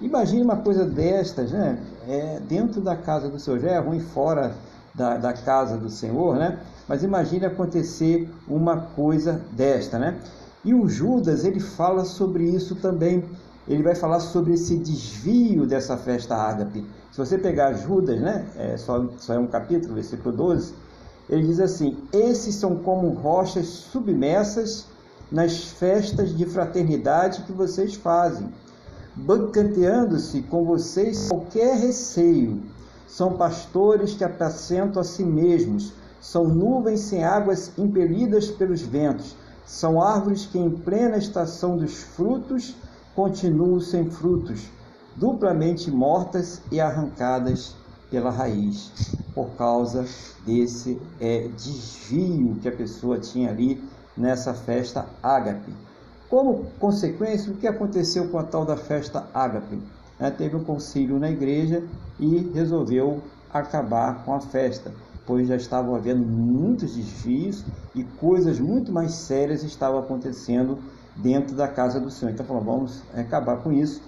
Imagine uma coisa destas, né? É, dentro da casa do Senhor, já é ruim fora da, da casa do Senhor, né? Mas imagine acontecer uma coisa desta, né? E o Judas, ele fala sobre isso também. Ele vai falar sobre esse desvio dessa festa ágape. Se você pegar Judas, né? É, só, só é um capítulo, versículo 12. Ele diz assim: Esses são como rochas submersas nas festas de fraternidade que vocês fazem, banqueteando-se com vocês qualquer receio. São pastores que apacentam a si mesmos, são nuvens sem águas impelidas pelos ventos, são árvores que, em plena estação dos frutos, continuam sem frutos, duplamente mortas e arrancadas pela raiz, por causa desse é, desvio que a pessoa tinha ali nessa festa ágape. Como consequência, o que aconteceu com a tal da festa ágape? É, teve um concílio na igreja e resolveu acabar com a festa pois já estavam havendo muitos desvios e coisas muito mais sérias estavam acontecendo dentro da casa do Senhor. Então falou, vamos acabar com isso.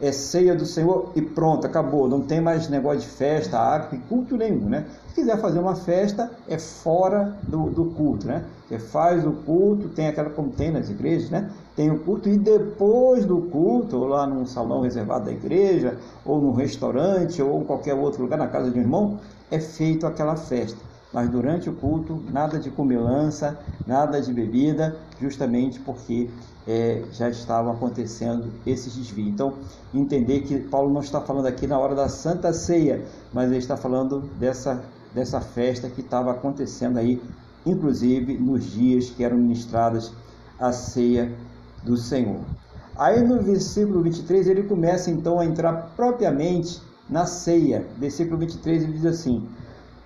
É ceia do Senhor e pronto, acabou. Não tem mais negócio de festa, água e culto nenhum, né? Se quiser fazer uma festa, é fora do, do culto, né? Você faz o culto, tem aquela como tem nas igrejas, né? Tem o culto e depois do culto, ou lá num salão reservado da igreja, ou num restaurante, ou em qualquer outro lugar, na casa de um irmão, é feito aquela festa. Mas durante o culto, nada de comilança, nada de bebida, justamente porque é, já estavam acontecendo esses desvios. Então, entender que Paulo não está falando aqui na hora da Santa Ceia, mas ele está falando dessa, dessa festa que estava acontecendo aí, inclusive nos dias que eram ministradas a ceia do Senhor. Aí no versículo 23 ele começa então a entrar propriamente na ceia. Versículo 23 ele diz assim: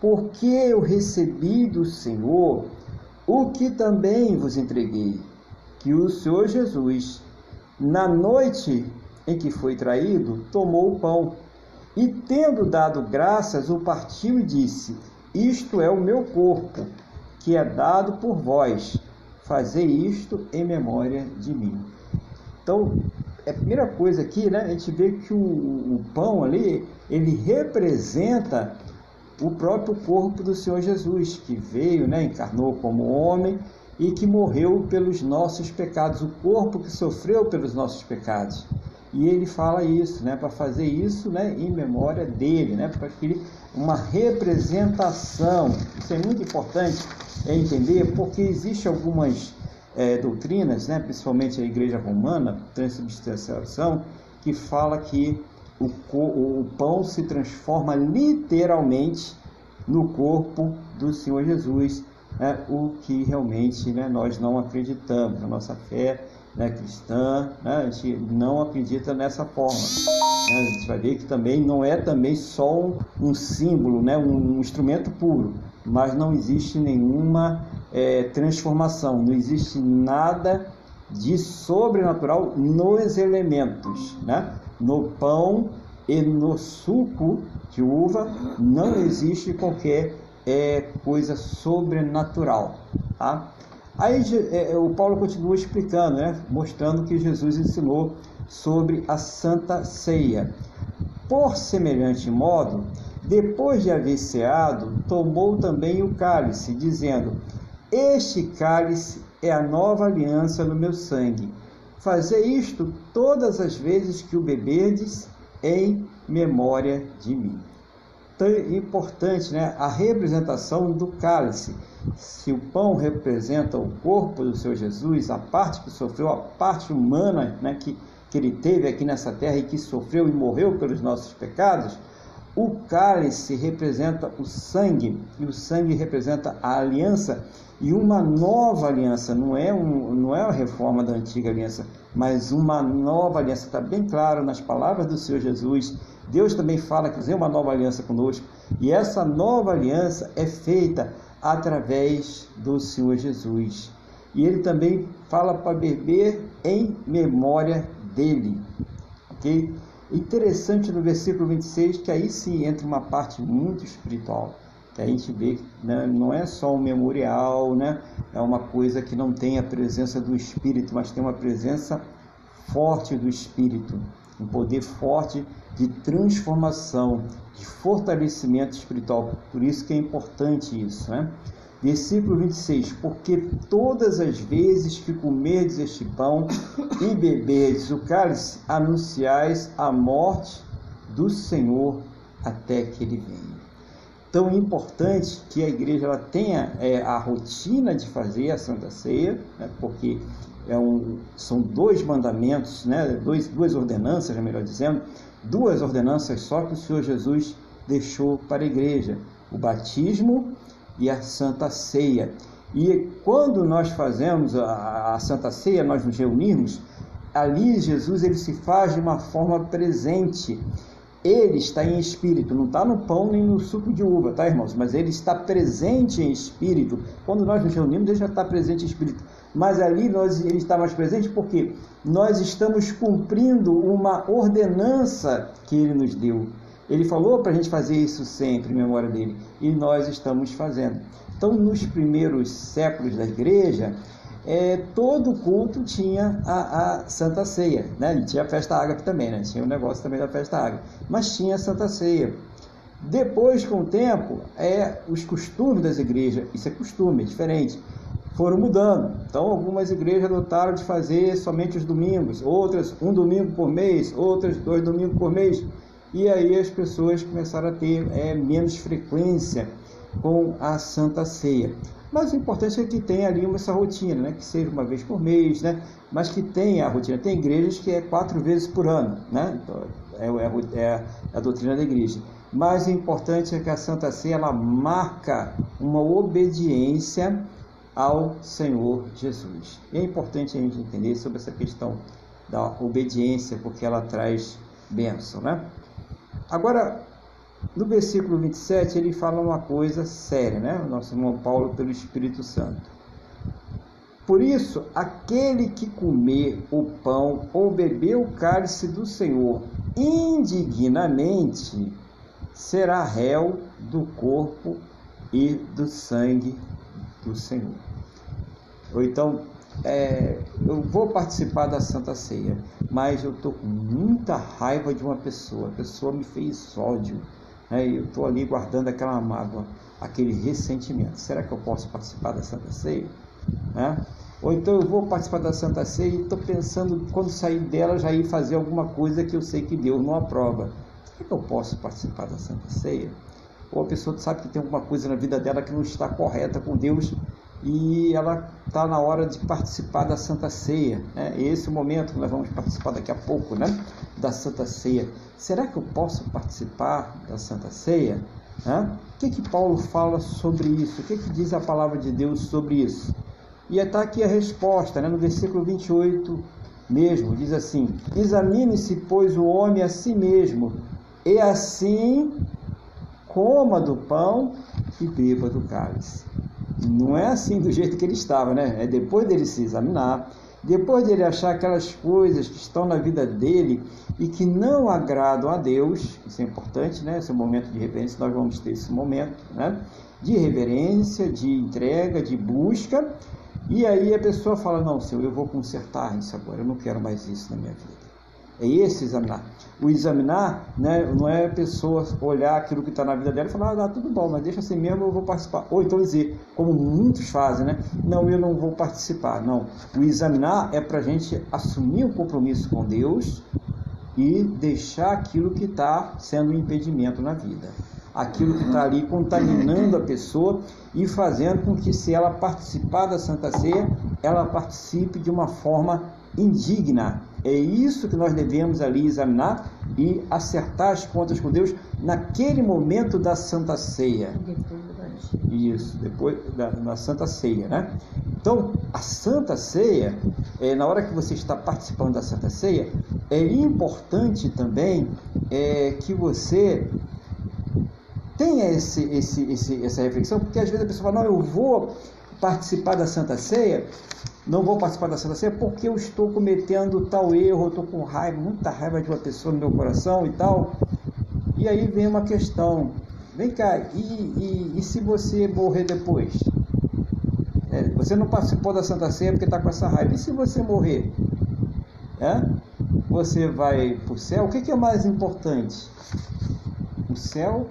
Porque eu recebi do Senhor o que também vos entreguei, que o Senhor Jesus, na noite em que foi traído, tomou o pão e, tendo dado graças, o partiu e disse: Isto é o meu corpo, que é dado por vós. Fazei isto em memória de mim. Então, a primeira coisa aqui, né? A gente vê que o, o pão ali, ele representa o próprio corpo do Senhor Jesus, que veio, né, encarnou como homem e que morreu pelos nossos pecados, o corpo que sofreu pelos nossos pecados. E ele fala isso, né, para fazer isso, né, em memória dele, né, para que uma representação. Isso é muito importante é entender, porque existe algumas é, doutrinas, né, principalmente a Igreja Romana, transubstanciação, que fala que o, o pão se transforma literalmente no corpo do Senhor Jesus, né, o que realmente né, nós não acreditamos. A nossa fé né, cristã, né, a gente não acredita nessa forma. Né, a gente vai ver que também não é também só um, um símbolo, né, um, um instrumento puro, mas não existe nenhuma é, transformação, não existe nada de sobrenatural nos elementos, né? No pão e no suco de uva não existe qualquer é, coisa sobrenatural, tá? Aí é, o Paulo continua explicando, né? Mostrando que Jesus ensinou sobre a Santa Ceia. Por semelhante modo, depois de haver ceado, tomou também o cálice, dizendo: Este cálice é a nova aliança no meu sangue. Fazei isto todas as vezes que o beberdes em memória de mim. Importante né, a representação do cálice. Se o pão representa o corpo do seu Jesus, a parte que sofreu, a parte humana né, que, que ele teve aqui nessa terra e que sofreu e morreu pelos nossos pecados, o cálice representa o sangue, e o sangue representa a aliança, e uma nova aliança, não é, um, não é a reforma da antiga aliança, mas uma nova aliança. Está bem claro nas palavras do Senhor Jesus. Deus também fala que fazer uma nova aliança conosco, e essa nova aliança é feita através do Senhor Jesus. E ele também fala para beber em memória dele. Ok? Interessante no versículo 26 que aí sim entra uma parte muito espiritual, que a gente vê né, não é só um memorial, né, é uma coisa que não tem a presença do Espírito, mas tem uma presença forte do Espírito, um poder forte de transformação, de fortalecimento espiritual. Por isso que é importante isso, né? Versículo 26: Porque todas as vezes que comerdes este pão e beberdes o cálice, anunciais a morte do Senhor até que ele venha. Tão importante que a igreja ela tenha é, a rotina de fazer a Santa Ceia, né, porque é um, são dois mandamentos, né, dois, duas ordenanças, melhor dizendo, duas ordenanças só que o Senhor Jesus deixou para a igreja: o batismo e a Santa Ceia. E quando nós fazemos a, a Santa Ceia, nós nos reunirmos, ali Jesus ele se faz de uma forma presente. Ele está em espírito, não está no pão nem no suco de uva, tá, irmãos? Mas ele está presente em espírito. Quando nós nos reunimos, ele já está presente em espírito. Mas ali nós, ele está mais presente porque nós estamos cumprindo uma ordenança que ele nos deu. Ele falou para a gente fazer isso sempre em memória dele e nós estamos fazendo. Então, nos primeiros séculos da igreja, é, todo culto tinha a, a, Santa Ceia, né? E tinha a festa ágape também, né? Tinha o negócio também da festa ágape, mas tinha a Santa Ceia. Depois, com o tempo, é os costumes das igrejas, isso é costume, é diferente, foram mudando. Então, algumas igrejas adotaram de fazer somente os domingos, outras um domingo por mês, outras dois domingos por mês. E aí as pessoas começaram a ter é, menos frequência com a Santa Ceia. Mas o importante é que tenha ali essa rotina, né? que seja uma vez por mês, né? mas que tenha a rotina. Tem igrejas que é quatro vezes por ano, né? Então, é, é, é a doutrina da igreja. Mas o importante é que a Santa Ceia ela marca uma obediência ao Senhor Jesus. E é importante a gente entender sobre essa questão da obediência, porque ela traz bênção, né? Agora, no versículo 27, ele fala uma coisa séria, né? O nosso irmão Paulo, pelo Espírito Santo. Por isso, aquele que comer o pão ou beber o cálice do Senhor indignamente será réu do corpo e do sangue do Senhor. Ou então, é, eu vou participar da Santa Ceia, mas eu estou com muita raiva de uma pessoa, a pessoa me fez ódio, né? eu estou ali guardando aquela mágoa, aquele ressentimento. Será que eu posso participar da Santa Ceia? Né? Ou então eu vou participar da Santa Ceia e estou pensando, quando sair dela, já ir fazer alguma coisa que eu sei que Deus não aprova. Será que eu posso participar da Santa Ceia? Ou a pessoa sabe que tem alguma coisa na vida dela que não está correta com Deus e ela está na hora de participar da Santa Ceia. Né? Esse é o momento que nós vamos participar daqui a pouco, né? Da Santa Ceia. Será que eu posso participar da Santa Ceia? Né? O que, que Paulo fala sobre isso? O que, que diz a palavra de Deus sobre isso? E está aqui a resposta, né? no versículo 28 mesmo, diz assim: Examine-se, pois, o homem a si mesmo, e assim coma do pão e beba do cálice. Não é assim do jeito que ele estava, né? É depois dele se examinar, depois dele achar aquelas coisas que estão na vida dele e que não agradam a Deus, isso é importante, né? Esse é o momento de reverência, nós vamos ter esse momento, né? De reverência, de entrega, de busca. E aí a pessoa fala: Não, Senhor, eu vou consertar isso agora, eu não quero mais isso na minha vida. É esse examinar. O examinar né, não é a pessoa olhar aquilo que está na vida dela e falar, ah, tudo bom, mas deixa assim mesmo, eu vou participar. Ou então dizer, como muitos fazem, né? Não, eu não vou participar. Não. O examinar é para a gente assumir um compromisso com Deus e deixar aquilo que está sendo um impedimento na vida. Aquilo que está ali contaminando a pessoa e fazendo com que, se ela participar da Santa Ceia, ela participe de uma forma indigna. É isso que nós devemos ali examinar e acertar as contas com Deus naquele momento da Santa Ceia. Isso, depois da, da Santa Ceia, né? Então, a Santa Ceia, é, na hora que você está participando da Santa Ceia, é importante também é, que você tenha esse, esse, esse, essa reflexão, porque às vezes a pessoa fala, não, eu vou participar da Santa Ceia, não vou participar da Santa Ceia porque eu estou cometendo tal erro, estou com raiva, muita raiva de uma pessoa no meu coração e tal. E aí vem uma questão, vem cá, e, e, e se você morrer depois? É, você não participou da Santa Ceia porque está com essa raiva. E se você morrer? É? Você vai para o céu? O que, que é mais importante? O céu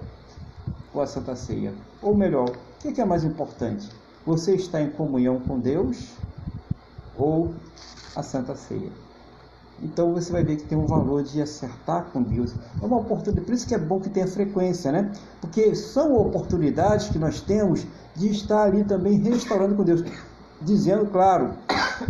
ou a Santa Ceia? Ou melhor, o que, que é mais importante? Você está em comunhão com Deus ou a Santa Ceia. Então você vai ver que tem um valor de acertar com Deus. É uma oportunidade, por isso que é bom que tenha frequência, né? Porque são oportunidades que nós temos de estar ali também restaurando com Deus. Dizendo, claro,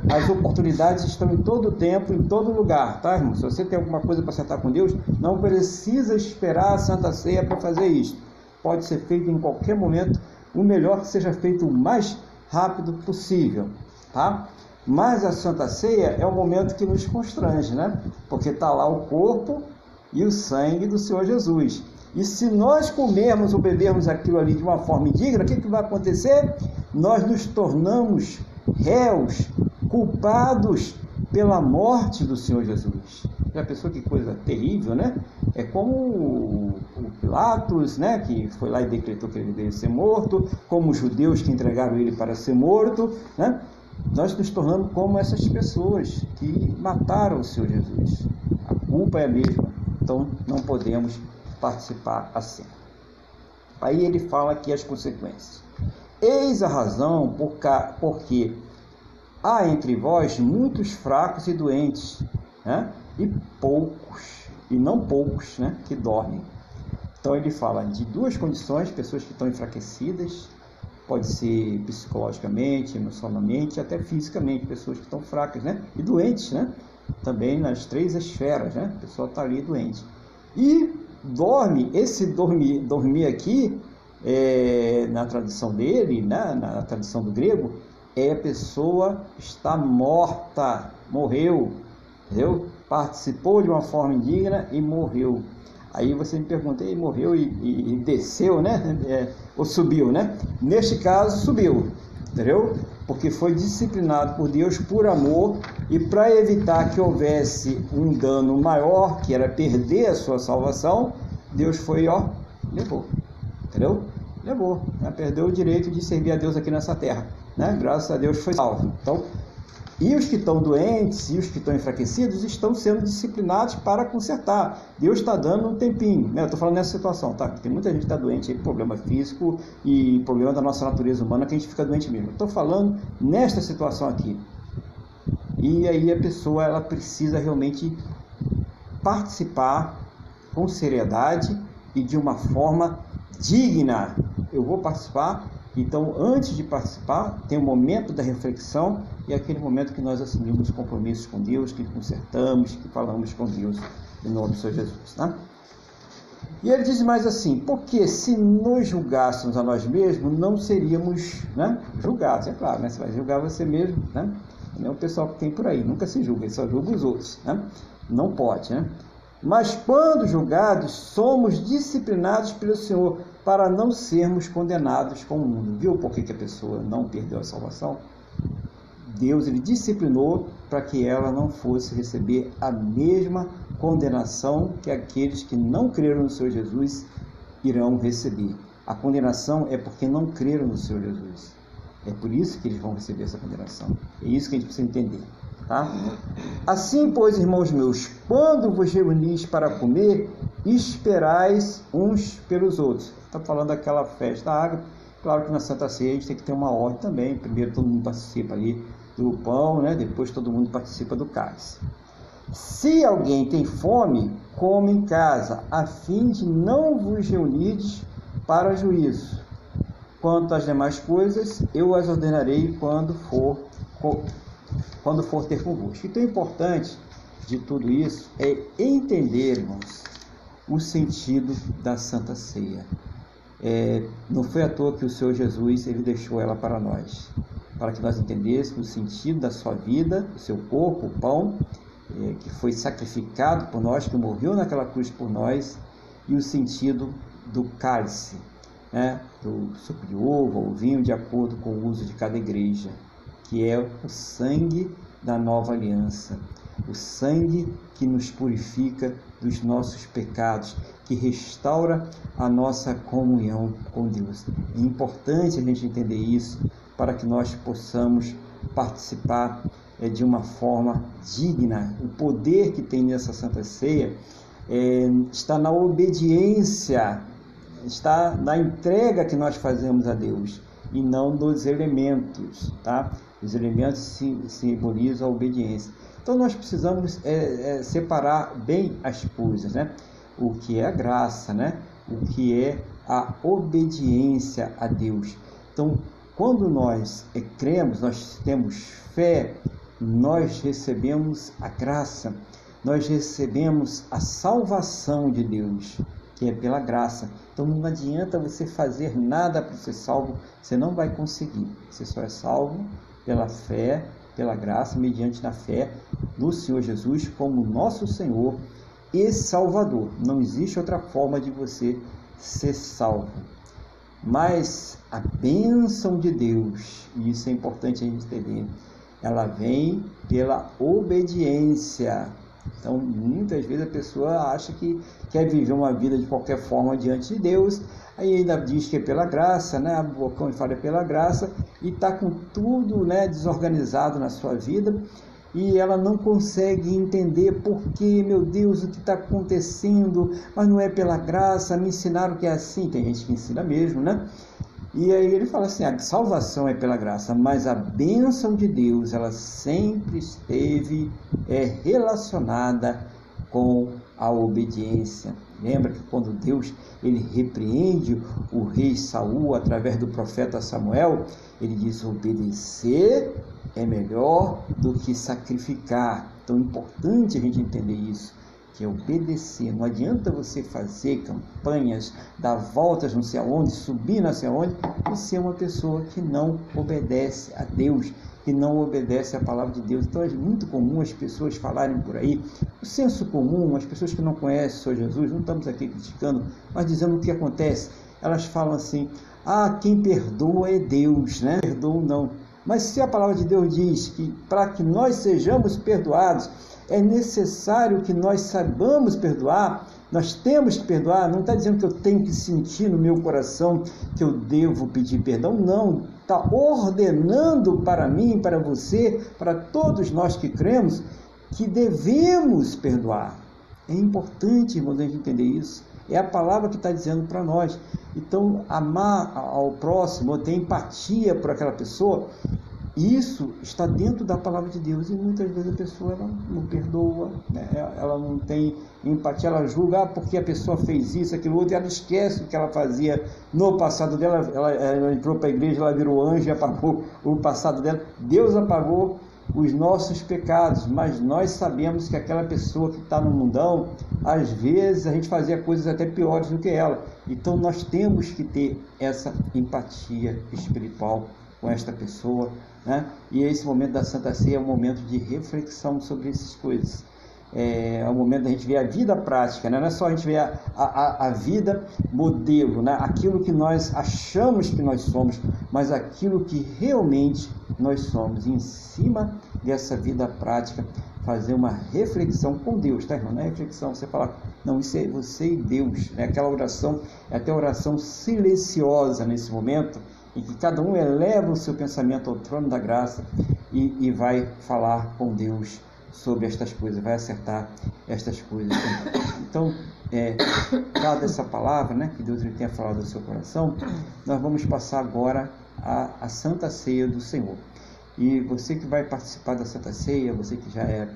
as oportunidades estão em todo tempo, em todo lugar, tá, irmão? Se você tem alguma coisa para acertar com Deus, não precisa esperar a Santa Ceia para fazer isso. Pode ser feito em qualquer momento. O melhor que seja feito o mais rápido possível, tá? Mas a Santa Ceia é o momento que nos constrange, né? Porque está lá o corpo e o sangue do Senhor Jesus. E se nós comermos ou bebermos aquilo ali de uma forma indigna, o que, que vai acontecer? Nós nos tornamos réus, culpados pela morte do Senhor Jesus. Já pensou que coisa terrível, né? É como o Pilatos, né, que foi lá e decretou que ele deveria ser morto, como os judeus que entregaram ele para ser morto, né? Nós nos tornamos como essas pessoas que mataram o Senhor Jesus. A culpa é a mesma, então não podemos participar assim. Aí ele fala aqui as consequências. Eis a razão por porque há entre vós muitos fracos e doentes, né? e poucos, e não poucos, né? que dormem. Então ele fala de duas condições: pessoas que estão enfraquecidas pode ser psicologicamente, emocionalmente, até fisicamente, pessoas que estão fracas, né? E doentes, né? Também nas três esferas, né? A pessoa está ali doente. E dorme, esse dormir, dormir aqui, é, na tradição dele, né? na tradição do grego, é a pessoa está morta, morreu, entendeu? Participou de uma forma indigna e morreu. Aí você me pergunta, ele morreu e, e, e desceu, né? É, ou subiu, né? Neste caso, subiu, entendeu? Porque foi disciplinado por Deus por amor e para evitar que houvesse um dano maior, que era perder a sua salvação, Deus foi, ó, levou, entendeu? Levou, né? perdeu o direito de servir a Deus aqui nessa terra, né? Graças a Deus foi salvo. Então, e os que estão doentes e os que estão enfraquecidos estão sendo disciplinados para consertar. Deus está dando um tempinho. Né? Eu estou falando nessa situação, tá? Tem muita gente que está doente aí, problema físico e problema da nossa natureza humana que a gente fica doente mesmo. Estou falando nesta situação aqui. E aí a pessoa ela precisa realmente participar com seriedade e de uma forma digna. Eu vou participar então, antes de participar, tem o momento da reflexão e aquele momento que nós assumimos compromissos com Deus, que consertamos, que falamos com Deus em nome do Senhor Jesus. Tá? E ele diz mais assim: porque se nos julgássemos a nós mesmos, não seríamos né, julgados. É claro, né? você vai julgar você mesmo, né? Não é o pessoal que tem por aí, nunca se julga, ele só julga os outros. Né? Não pode, né? Mas quando julgados, somos disciplinados pelo Senhor para não sermos condenados com o mundo. Viu por que, que a pessoa não perdeu a salvação? Deus ele disciplinou para que ela não fosse receber a mesma condenação que aqueles que não creram no Senhor Jesus irão receber. A condenação é porque não creram no Senhor Jesus. É por isso que eles vão receber essa condenação. É isso que a gente precisa entender. Tá? Assim, pois, irmãos meus, quando vos reunis para comer, esperais uns pelos outros. Está falando daquela festa água. Claro que na Santa Ceia a gente tem que ter uma ordem também. Primeiro todo mundo participa ali do pão, né? depois todo mundo participa do cálice. Se alguém tem fome, come em casa, a fim de não vos reunirdes para juízo. Quanto às demais coisas, eu as ordenarei quando for quando for ter convosco. Então, o importante de tudo isso é entendermos o sentido da Santa Ceia. É, não foi à toa que o Senhor Jesus ele deixou ela para nós, para que nós entendêssemos o sentido da sua vida, o seu corpo, o pão, é, que foi sacrificado por nós, que morreu naquela cruz por nós, e o sentido do cálice, né, do suco de uva ou vinho, de acordo com o uso de cada igreja que é o sangue da nova aliança, o sangue que nos purifica dos nossos pecados, que restaura a nossa comunhão com Deus. É importante a gente entender isso para que nós possamos participar é, de uma forma digna. O poder que tem nessa Santa Ceia é, está na obediência, está na entrega que nós fazemos a Deus e não dos elementos, tá? Os elementos simbolizam a obediência. Então nós precisamos é, é, separar bem as coisas, né? O que é a graça, né? O que é a obediência a Deus. Então, quando nós é, cremos, nós temos fé, nós recebemos a graça, nós recebemos a salvação de Deus que é pela graça. Então não adianta você fazer nada para ser salvo, você não vai conseguir. Você só é salvo pela fé, pela graça, mediante na fé no Senhor Jesus como nosso Senhor e Salvador. Não existe outra forma de você ser salvo. Mas a bênção de Deus, e isso é importante a gente entender, ela vem pela obediência. Então, muitas vezes a pessoa acha que quer viver uma vida de qualquer forma diante de Deus, aí ainda diz que é pela graça, né? O bocão fala é pela graça, e está com tudo né, desorganizado na sua vida, e ela não consegue entender por que, meu Deus, o que está acontecendo, mas não é pela graça, me ensinaram que é assim, tem gente que ensina mesmo, né? E aí ele fala assim: a salvação é pela graça, mas a bênção de Deus, ela sempre esteve é, relacionada com a obediência. Lembra que quando Deus ele repreende o rei Saul através do profeta Samuel, ele diz obedecer é melhor do que sacrificar. Então é importante a gente entender isso que é obedecer. Não adianta você fazer campanhas, dar voltas não sei aonde, subir não sei aonde, e ser uma pessoa que não obedece a Deus, que não obedece à palavra de Deus. Então é muito comum as pessoas falarem por aí, o senso comum, as pessoas que não conhecem o Senhor Jesus, não estamos aqui criticando, mas dizendo o que acontece. Elas falam assim: ah, quem perdoa é Deus, né? Perdoa não. Mas se a palavra de Deus diz que para que nós sejamos perdoados, é necessário que nós saibamos perdoar, nós temos que perdoar, não está dizendo que eu tenho que sentir no meu coração que eu devo pedir perdão, não. Está ordenando para mim, para você, para todos nós que cremos, que devemos perdoar. É importante, irmãos, a gente entender isso. É a palavra que está dizendo para nós. Então, amar ao próximo, ter empatia por aquela pessoa, isso está dentro da palavra de Deus e muitas vezes a pessoa ela não perdoa, né? ela não tem empatia, ela julga ah, porque a pessoa fez isso, aquilo outro, e ela esquece o que ela fazia no passado dela. Ela, ela entrou para a igreja, ela virou anjo e apagou o passado dela. Deus apagou os nossos pecados, mas nós sabemos que aquela pessoa que está no mundão, às vezes a gente fazia coisas até piores do que ela. Então nós temos que ter essa empatia espiritual com esta pessoa, né? E esse momento da Santa Ceia é um momento de reflexão sobre essas coisas. É, é o momento da gente ver a vida prática, né? não é só a gente ver a, a, a vida modelo, né? aquilo que nós achamos que nós somos, mas aquilo que realmente nós somos. E em cima dessa vida prática, fazer uma reflexão com Deus, tá, irmão? Não é reflexão, você falar, não, isso é você e Deus, né? aquela oração, é até oração silenciosa nesse momento, em que cada um eleva o seu pensamento ao trono da graça e, e vai falar com Deus sobre estas coisas, vai acertar estas coisas. Então, é, cada essa palavra né, que Deus lhe tenha falado ao seu coração, nós vamos passar agora a, a Santa Ceia do Senhor. E você que vai participar da Santa Ceia, você que já é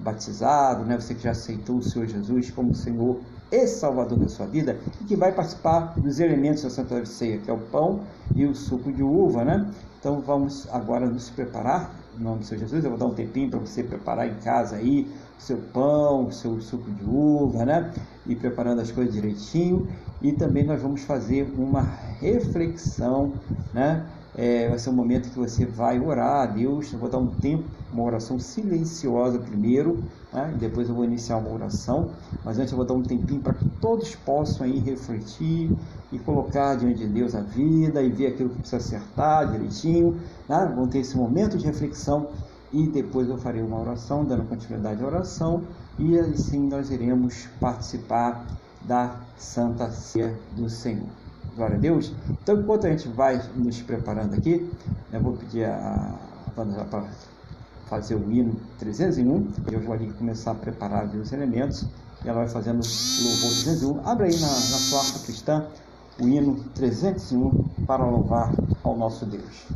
batizado, né, você que já aceitou o Senhor Jesus como Senhor e Salvador da sua vida e que vai participar dos elementos da Santa Ceia, que é o pão e o suco de uva, né? Então vamos agora nos preparar, em nome do Senhor Jesus. Eu vou dar um tempinho para você preparar em casa aí o seu pão, o seu suco de uva, né? E preparando as coisas direitinho. E também nós vamos fazer uma reflexão, né? É, vai ser um momento que você vai orar a Deus. Eu vou dar um tempo, uma oração silenciosa primeiro, né? depois eu vou iniciar uma oração. Mas antes eu vou dar um tempinho para que todos possam aí refletir e colocar diante de Deus a vida e ver aquilo que precisa acertar direitinho. Né? Ter esse momento de reflexão e depois eu farei uma oração, dando continuidade à oração, e assim nós iremos participar da Santa Ceia do Senhor. Glória a Deus. Então, enquanto a gente vai nos preparando aqui, eu vou pedir a Wanda para fazer o hino 301. Eu vou começar a preparar os elementos. E ela vai fazendo o louvor 301. Abra aí na, na sua harpa cristã o hino 301 para louvar ao nosso Deus.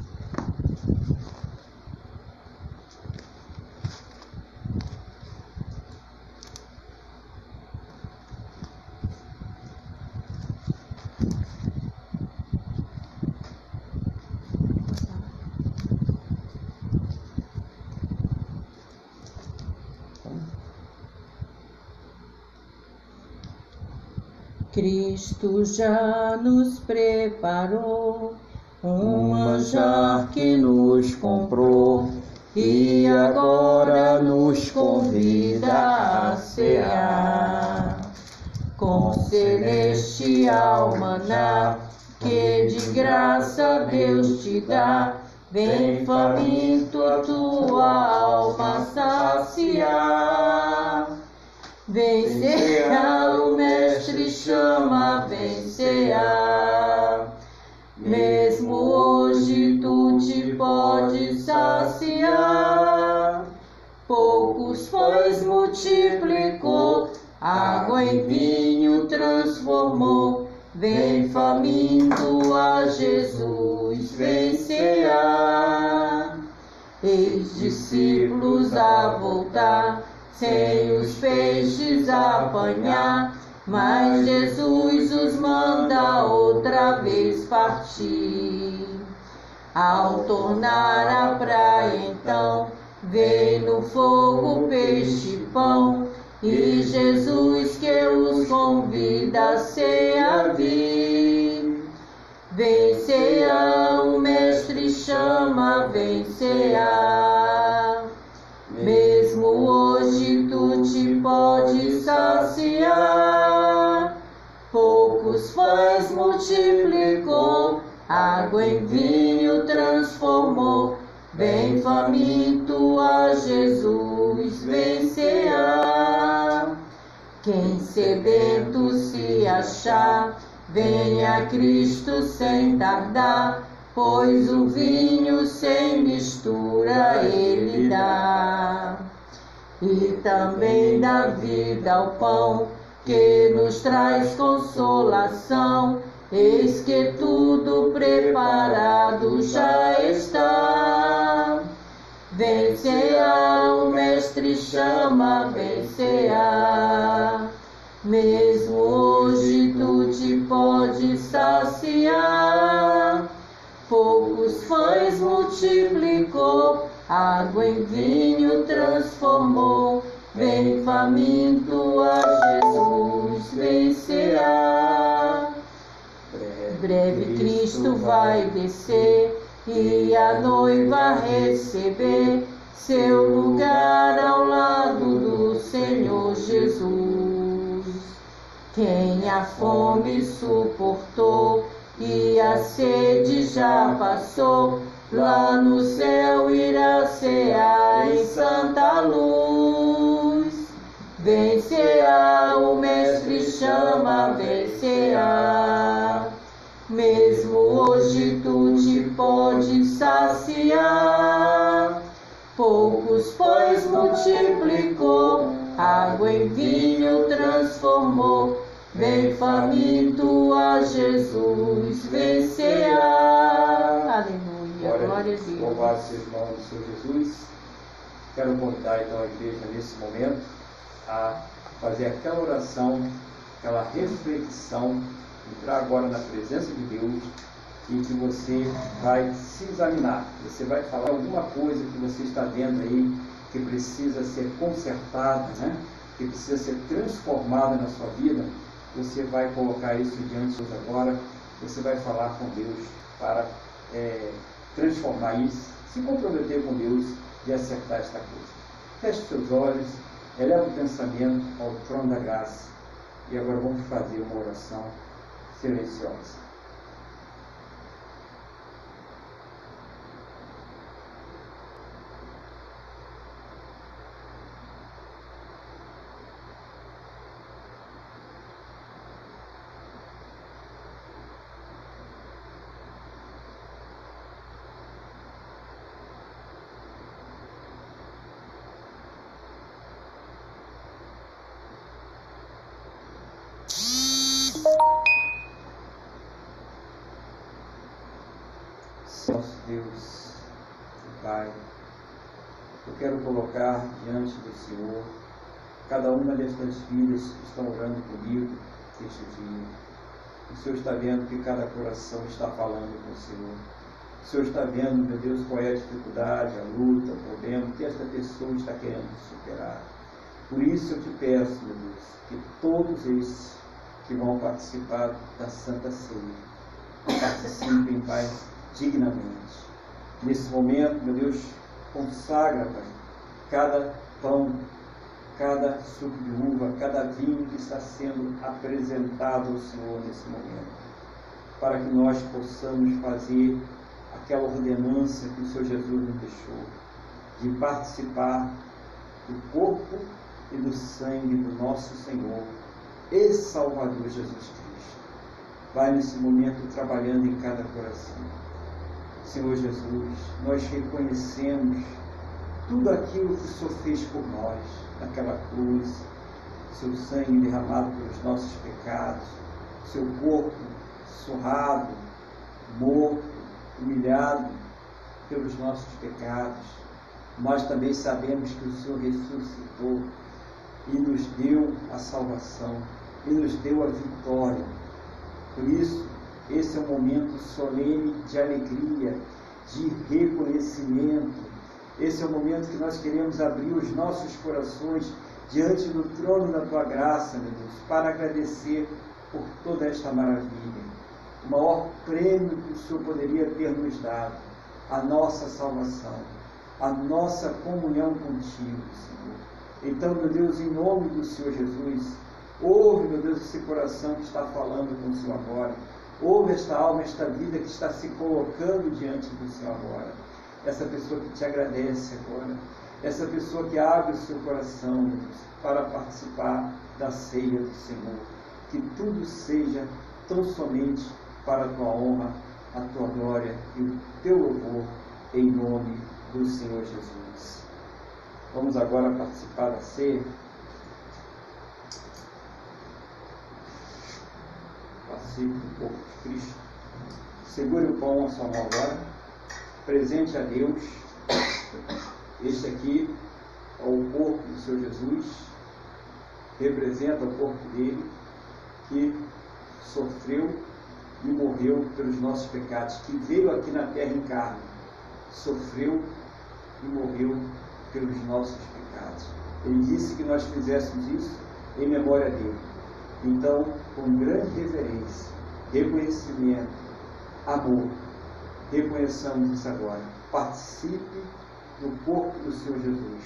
Cristo já nos preparou um manjar que nos comprou e agora nos convida a cear com celestial maná que de graça Deus te dá. Vem faminto a tua alma saciar. Vencerá o Mestre chama, vencerá. Mesmo hoje tu te podes saciar. Poucos pães multiplicou, água em vinho transformou. Vem faminto a Jesus, vencerá. Eis discípulos a voltar sem os peixes apanhar. Mas Jesus os manda outra vez partir. Ao tornar a praia, então, vem no fogo peixe pão. E Jesus que os convida a ceia vir. Venceia, o mestre chama, venceia. Mesmo hoje tu te podes saciar. Poucos pães multiplicou, água em vinho transformou. Bem faminto a Jesus vencerá. Quem sedento se achar, venha Cristo sem tardar pois o vinho sem mistura ele dá. E também dá vida ao pão que nos traz consolação. Eis que tudo preparado já está. Vencerá, o Mestre chama, vencerá. Mesmo hoje tu te pode saciar poucos pães multiplicou, água em vinho transformou. Vem faminto a Jesus vencerá. Breve Cristo vai descer e a noiva receber seu lugar ao lado do Senhor Jesus. Quem a fome suportou e a sede já passou. Lá no céu irá cear em santa luz. Vencerá, o Mestre chama, vencerá. Mesmo hoje tu te podes saciar. Poucos pães multiplicou, água em vinho transformou Vem faminto a Jesus, vencerá. Aleluia, glória, glória a Deus. Louvado seja o nome do Senhor Jesus. Quero convidar então a igreja nesse momento a fazer aquela oração, aquela reflexão, entrar agora na presença de Deus e que você vai se examinar. Você vai falar alguma coisa que você está vendo aí que precisa ser consertada, né? que precisa ser transformada na sua vida você vai colocar isso diante de Deus agora, você vai falar com Deus para é, transformar isso, se comprometer com Deus e acertar esta coisa. Feche seus olhos, eleva o pensamento ao trono da graça e agora vamos fazer uma oração silenciosa. Nosso Deus Pai, eu quero colocar diante do Senhor cada uma destas filhas que estão orando comigo este dia. O Senhor está vendo que cada coração está falando com o Senhor. O Senhor está vendo, meu Deus, qual é a dificuldade, a luta, o problema que esta pessoa está querendo superar. Por isso eu te peço, meu Deus, que todos esses que vão participar da Santa Ceia participem, Pai, dignamente. Nesse momento, meu Deus, consagra, Pai, cada pão, cada suco de uva, cada vinho que está sendo apresentado ao Senhor nesse momento, para que nós possamos fazer aquela ordenança que o Senhor Jesus nos deixou, de participar do corpo e do sangue do nosso Senhor e Salvador Jesus Cristo. Vai nesse momento trabalhando em cada coração. Senhor Jesus, nós reconhecemos tudo aquilo que o Senhor fez por nós naquela cruz, seu sangue derramado pelos nossos pecados, seu corpo surrado, morto, humilhado pelos nossos pecados. Nós também sabemos que o Senhor ressuscitou e nos deu a salvação e nos deu a vitória. Por isso, esse é um momento solene de alegria, de reconhecimento. Esse é o momento que nós queremos abrir os nossos corações diante do trono da tua graça, meu Deus, para agradecer por toda esta maravilha. O maior prêmio que o Senhor poderia ter nos dado, a nossa salvação, a nossa comunhão contigo, Senhor. Então, meu Deus, em nome do Senhor Jesus, ouve, meu Deus, esse coração que está falando com o Senhor agora Ouve esta alma, esta vida que está se colocando diante do Senhor agora. Essa pessoa que te agradece agora. Essa pessoa que abre o seu coração para participar da ceia do Senhor. Que tudo seja tão somente para a tua honra, a tua glória e o teu louvor, em nome do Senhor Jesus. Vamos agora participar da ceia. Participe do corpo de Cristo. Segure o pão à sua mão agora. Presente a Deus. Este aqui é o corpo do Senhor Jesus. Representa o corpo dele que sofreu e morreu pelos nossos pecados, que veio aqui na terra em carne, sofreu e morreu pelos nossos pecados. Ele disse que nós fizéssemos isso em memória dele. Então, com grande reverência, reconhecimento, amor, reconheçamos isso agora. Participe do corpo do Senhor Jesus,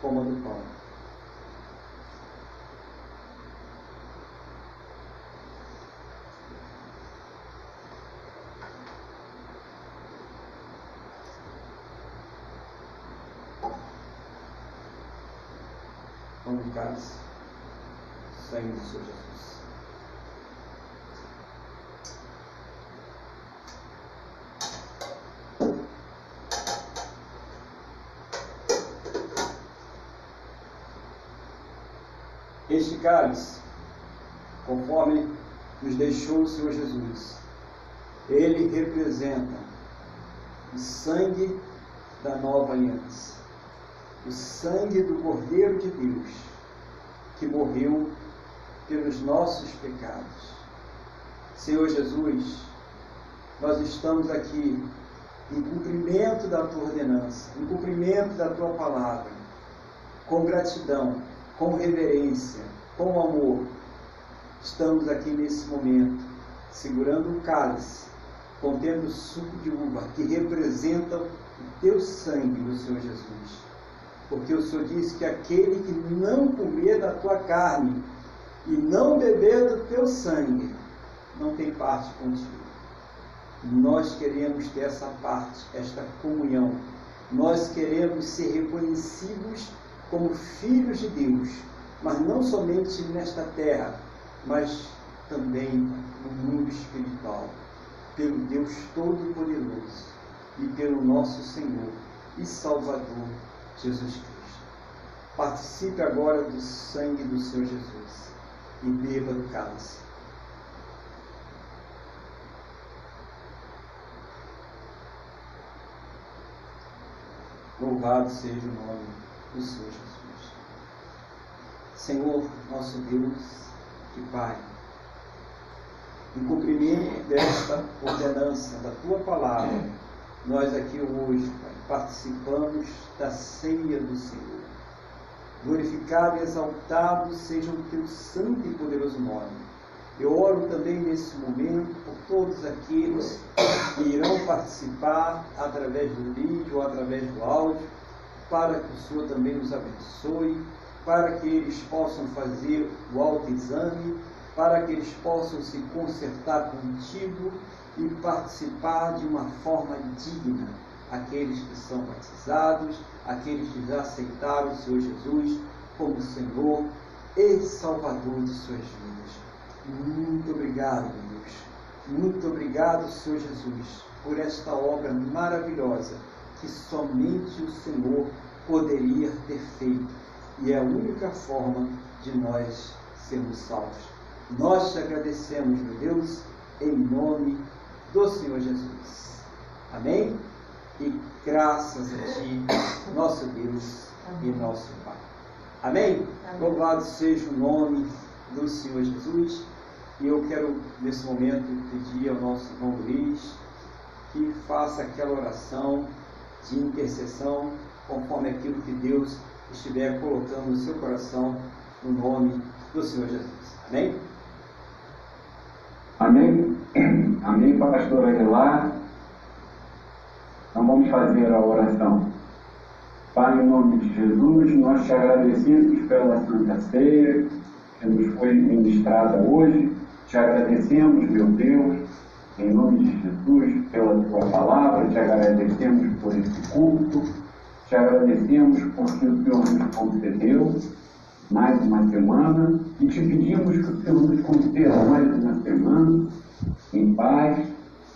como do pão. Vamos, cálice, sangue do Senhor Jesus. este cálice, conforme nos deixou o Senhor Jesus. Ele representa o sangue da nova aliança, o sangue do Cordeiro de Deus, que morreu pelos nossos pecados. Senhor Jesus, nós estamos aqui em cumprimento da tua ordenança, em cumprimento da tua palavra, com gratidão com reverência, com amor, estamos aqui nesse momento, segurando o cálice, contendo o suco de uva, que representa o teu sangue do Senhor Jesus. Porque o Senhor disse que aquele que não comer da tua carne e não beber do teu sangue, não tem parte contigo. Nós queremos ter essa parte, esta comunhão. Nós queremos ser reconhecidos como filhos de Deus, mas não somente nesta terra, mas também no mundo espiritual, pelo Deus Todo-Poderoso e pelo nosso Senhor e Salvador Jesus Cristo. Participe agora do sangue do Senhor Jesus e beba do cálice. Louvado seja o nome do Senhor Jesus. Senhor, nosso Deus e Pai, em cumprimento desta ordenança da Tua palavra, nós aqui hoje, participamos da ceia do Senhor. Glorificado e exaltado seja o Teu santo e poderoso nome. Eu oro também nesse momento por todos aqueles que irão participar através do vídeo ou através do áudio, para que o Senhor também nos abençoe, para que eles possam fazer o autoexame, para que eles possam se consertar contigo e participar de uma forma digna. Aqueles que são batizados, aqueles que já aceitaram o Senhor Jesus como Senhor e Salvador de suas vidas. Muito obrigado, Deus. Muito obrigado, Senhor Jesus, por esta obra maravilhosa que somente o Senhor poderia ter feito. E é a única forma de nós sermos salvos. Nós te agradecemos, meu Deus, em nome do Senhor Jesus. Amém? E graças a Ti, nosso Deus e nosso Pai. Amém? Amém? Louvado seja o nome do Senhor Jesus. E eu quero, nesse momento, pedir ao nosso irmão Luiz que faça aquela oração de intercessão conforme aquilo que Deus estiver colocando no seu coração no nome do Senhor Jesus. Amém? Amém? Amém, pastor Aguilar. Então vamos fazer a oração. Pai, em nome de Jesus, nós te agradecemos pela Santa Ceia que nos foi ministrada hoje. Te agradecemos, meu Deus, em nome de Jesus, pela tua palavra, te agradecemos por esse culto, te agradecemos porque o Senhor nos concedeu mais uma semana e te pedimos que o Senhor nos conceda mais uma semana em paz,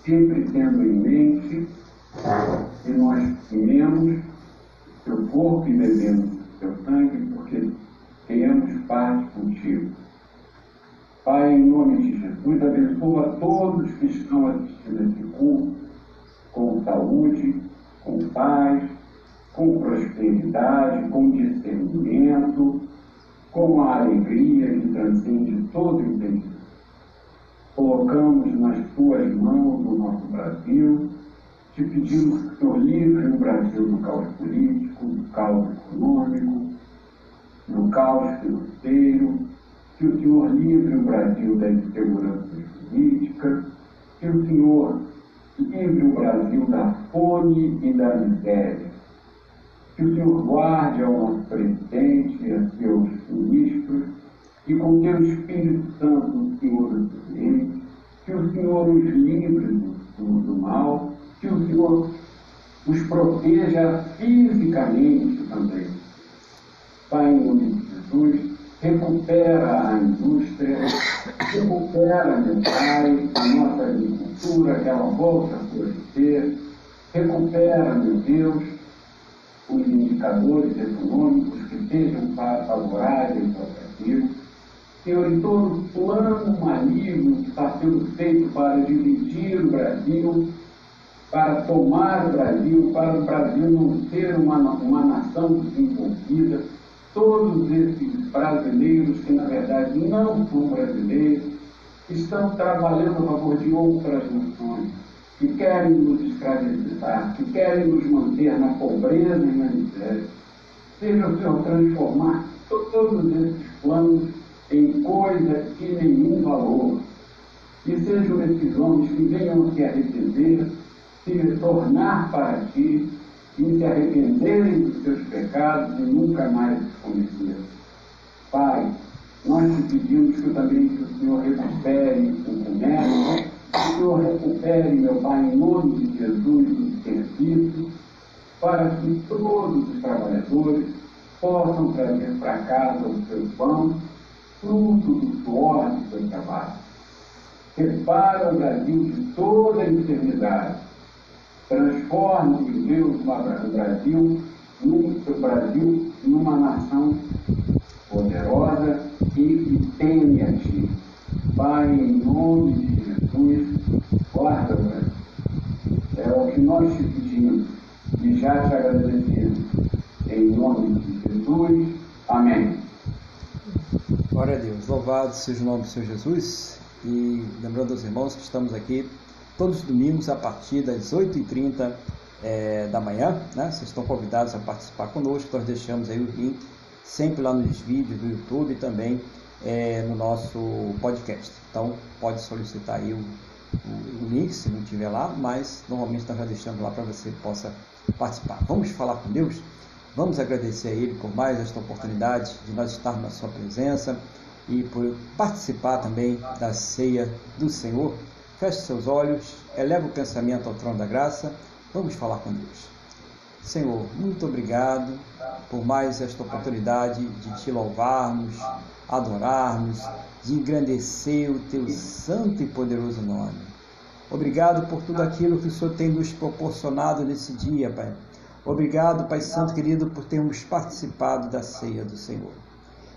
sempre tendo em mente que nós comemos teu corpo e bebemos teu sangue, porque tenhamos parte contigo. Pai, em nome de Jesus, abençoa todos que estão assistindo esse culto com saúde, com paz, com prosperidade, com discernimento, com a alegria que transcende todo entendimento. Colocamos nas tuas mãos o nosso Brasil, te pedimos que o Senhor livre o Brasil do caos político, do caos econômico, do caos financeiro, que o Senhor livre o Brasil da insegurança política, que o Senhor livre o Brasil da fome e da miséria, que o Senhor guarde ao nosso presidente a seus ministros, e com teu Espírito Santo o Senhor os que o Senhor os livre do, do mal, que o Senhor os proteja fisicamente também. Pai, em nome de Jesus, recupera a indústria, recupera, meu Pai, a nossa agricultura, que ela volta a florescer, recupera, meu Deus, os indicadores econômicos que sejam favoráveis ao Brasil. Em todo plano maligno que está sendo feito para dividir o Brasil, para tomar o Brasil, para o Brasil não ser uma, uma nação desenvolvida, todos esses brasileiros que na verdade não são brasileiros, estão trabalhando a favor de outras nações, que querem nos escravizar, que querem nos manter na pobreza e na miséria. Seja o Senhor transformar todos esses planos em coisas de nenhum valor. E sejam esses homens que venham se arrepender, se tornar para ti e se arrependerem dos seus pecados e nunca mais os cometerem. Pai, nós te pedimos que também que o Senhor recupere o comércio, o Senhor recupere, meu Pai, em nome de Jesus, o serviço, para que todos os trabalhadores possam trazer para casa o seu pão, fruto do suor do seu trabalho. Repara o Brasil de toda a enfermidade. Transforma, meu Deus, o Brasil, no Brasil numa nação poderosa e que teme a Ti. Pai, em nome de Jesus, guarda o Brasil. É o que nós te pedimos e já te agradecemos. Em nome de Jesus. Amém. Glória a Deus. Louvado seja o nome do Senhor Jesus. E lembrando aos irmãos que estamos aqui todos os domingos a partir das 8h30 é, da manhã. Né? Vocês estão convidados a participar conosco. Nós deixamos aí o link sempre lá nos vídeos do YouTube também é, no nosso podcast. Então pode solicitar aí o, o, o, link se não tiver lá, mas normalmente nós já deixamos lá para você possa participar. Vamos falar com Deus? Vamos agradecer a Ele por mais esta oportunidade de nós estarmos na Sua presença e por participar também da ceia do Senhor. Feche seus olhos, eleva o pensamento ao trono da graça. Vamos falar com Deus. Senhor, muito obrigado por mais esta oportunidade de te louvarmos, adorarmos, de engrandecer o teu santo e poderoso nome. Obrigado por tudo aquilo que o Senhor tem nos proporcionado nesse dia, Pai. Obrigado, Pai Santo querido, por termos participado da ceia do Senhor.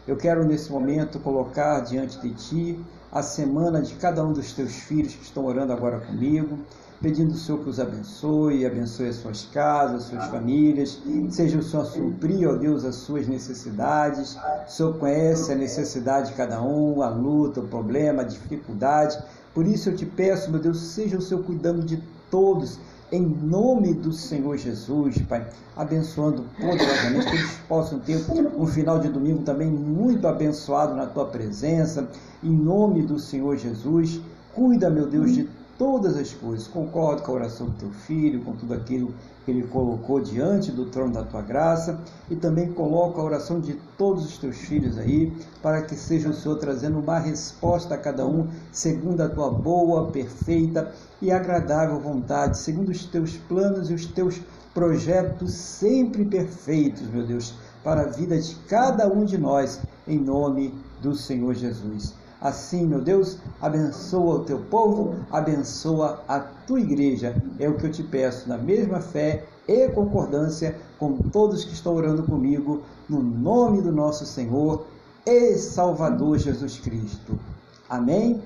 Eu quero nesse momento colocar diante de Ti a semana de cada um dos Teus filhos que estão orando agora comigo pedindo ao Senhor que os abençoe, abençoe as suas casas, as suas famílias, seja o Senhor suprir, ó Deus, as suas necessidades. O Senhor conhece a necessidade de cada um, a luta, o problema, a dificuldade. Por isso eu te peço, meu Deus, seja o Senhor cuidando de todos, em nome do Senhor Jesus, Pai, abençoando poderosamente, que eles possam ter um final de domingo também muito abençoado na tua presença, em nome do Senhor Jesus. Cuida, meu Deus, de todas as coisas. Concordo com a oração do teu filho, com tudo aquilo que ele colocou diante do trono da tua graça e também coloco a oração de todos os teus filhos aí, para que seja o Senhor trazendo uma resposta a cada um, segundo a tua boa, perfeita e agradável vontade, segundo os teus planos e os teus projetos sempre perfeitos, meu Deus, para a vida de cada um de nós, em nome do Senhor Jesus. Assim, meu Deus, abençoa o teu povo, abençoa a tua igreja. É o que eu te peço, na mesma fé e concordância com todos que estão orando comigo, no nome do nosso Senhor e Salvador Jesus Cristo. Amém?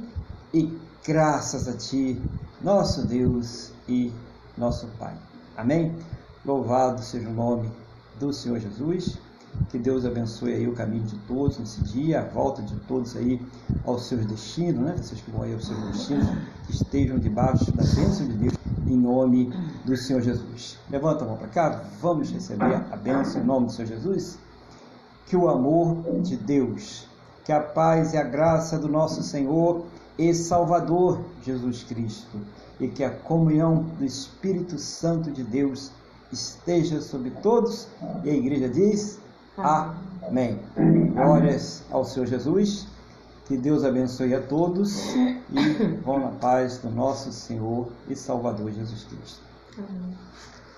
E graças a ti, nosso Deus e nosso Pai. Amém? Louvado seja o nome do Senhor Jesus. Que Deus abençoe aí o caminho de todos nesse dia, a volta de todos aí aos seus destinos, né? Vocês que vão aí aos seus destinos, estejam debaixo da bênção de Deus, em nome do Senhor Jesus. Levanta a mão para cá, vamos receber a bênção em nome do Senhor Jesus. Que o amor de Deus, que a paz e a graça do nosso Senhor e Salvador Jesus Cristo, e que a comunhão do Espírito Santo de Deus esteja sobre todos. E a igreja diz: Amém. Glórias ao Senhor Jesus. Que Deus abençoe a todos e vão na paz do nosso Senhor e Salvador Jesus Cristo. Amém.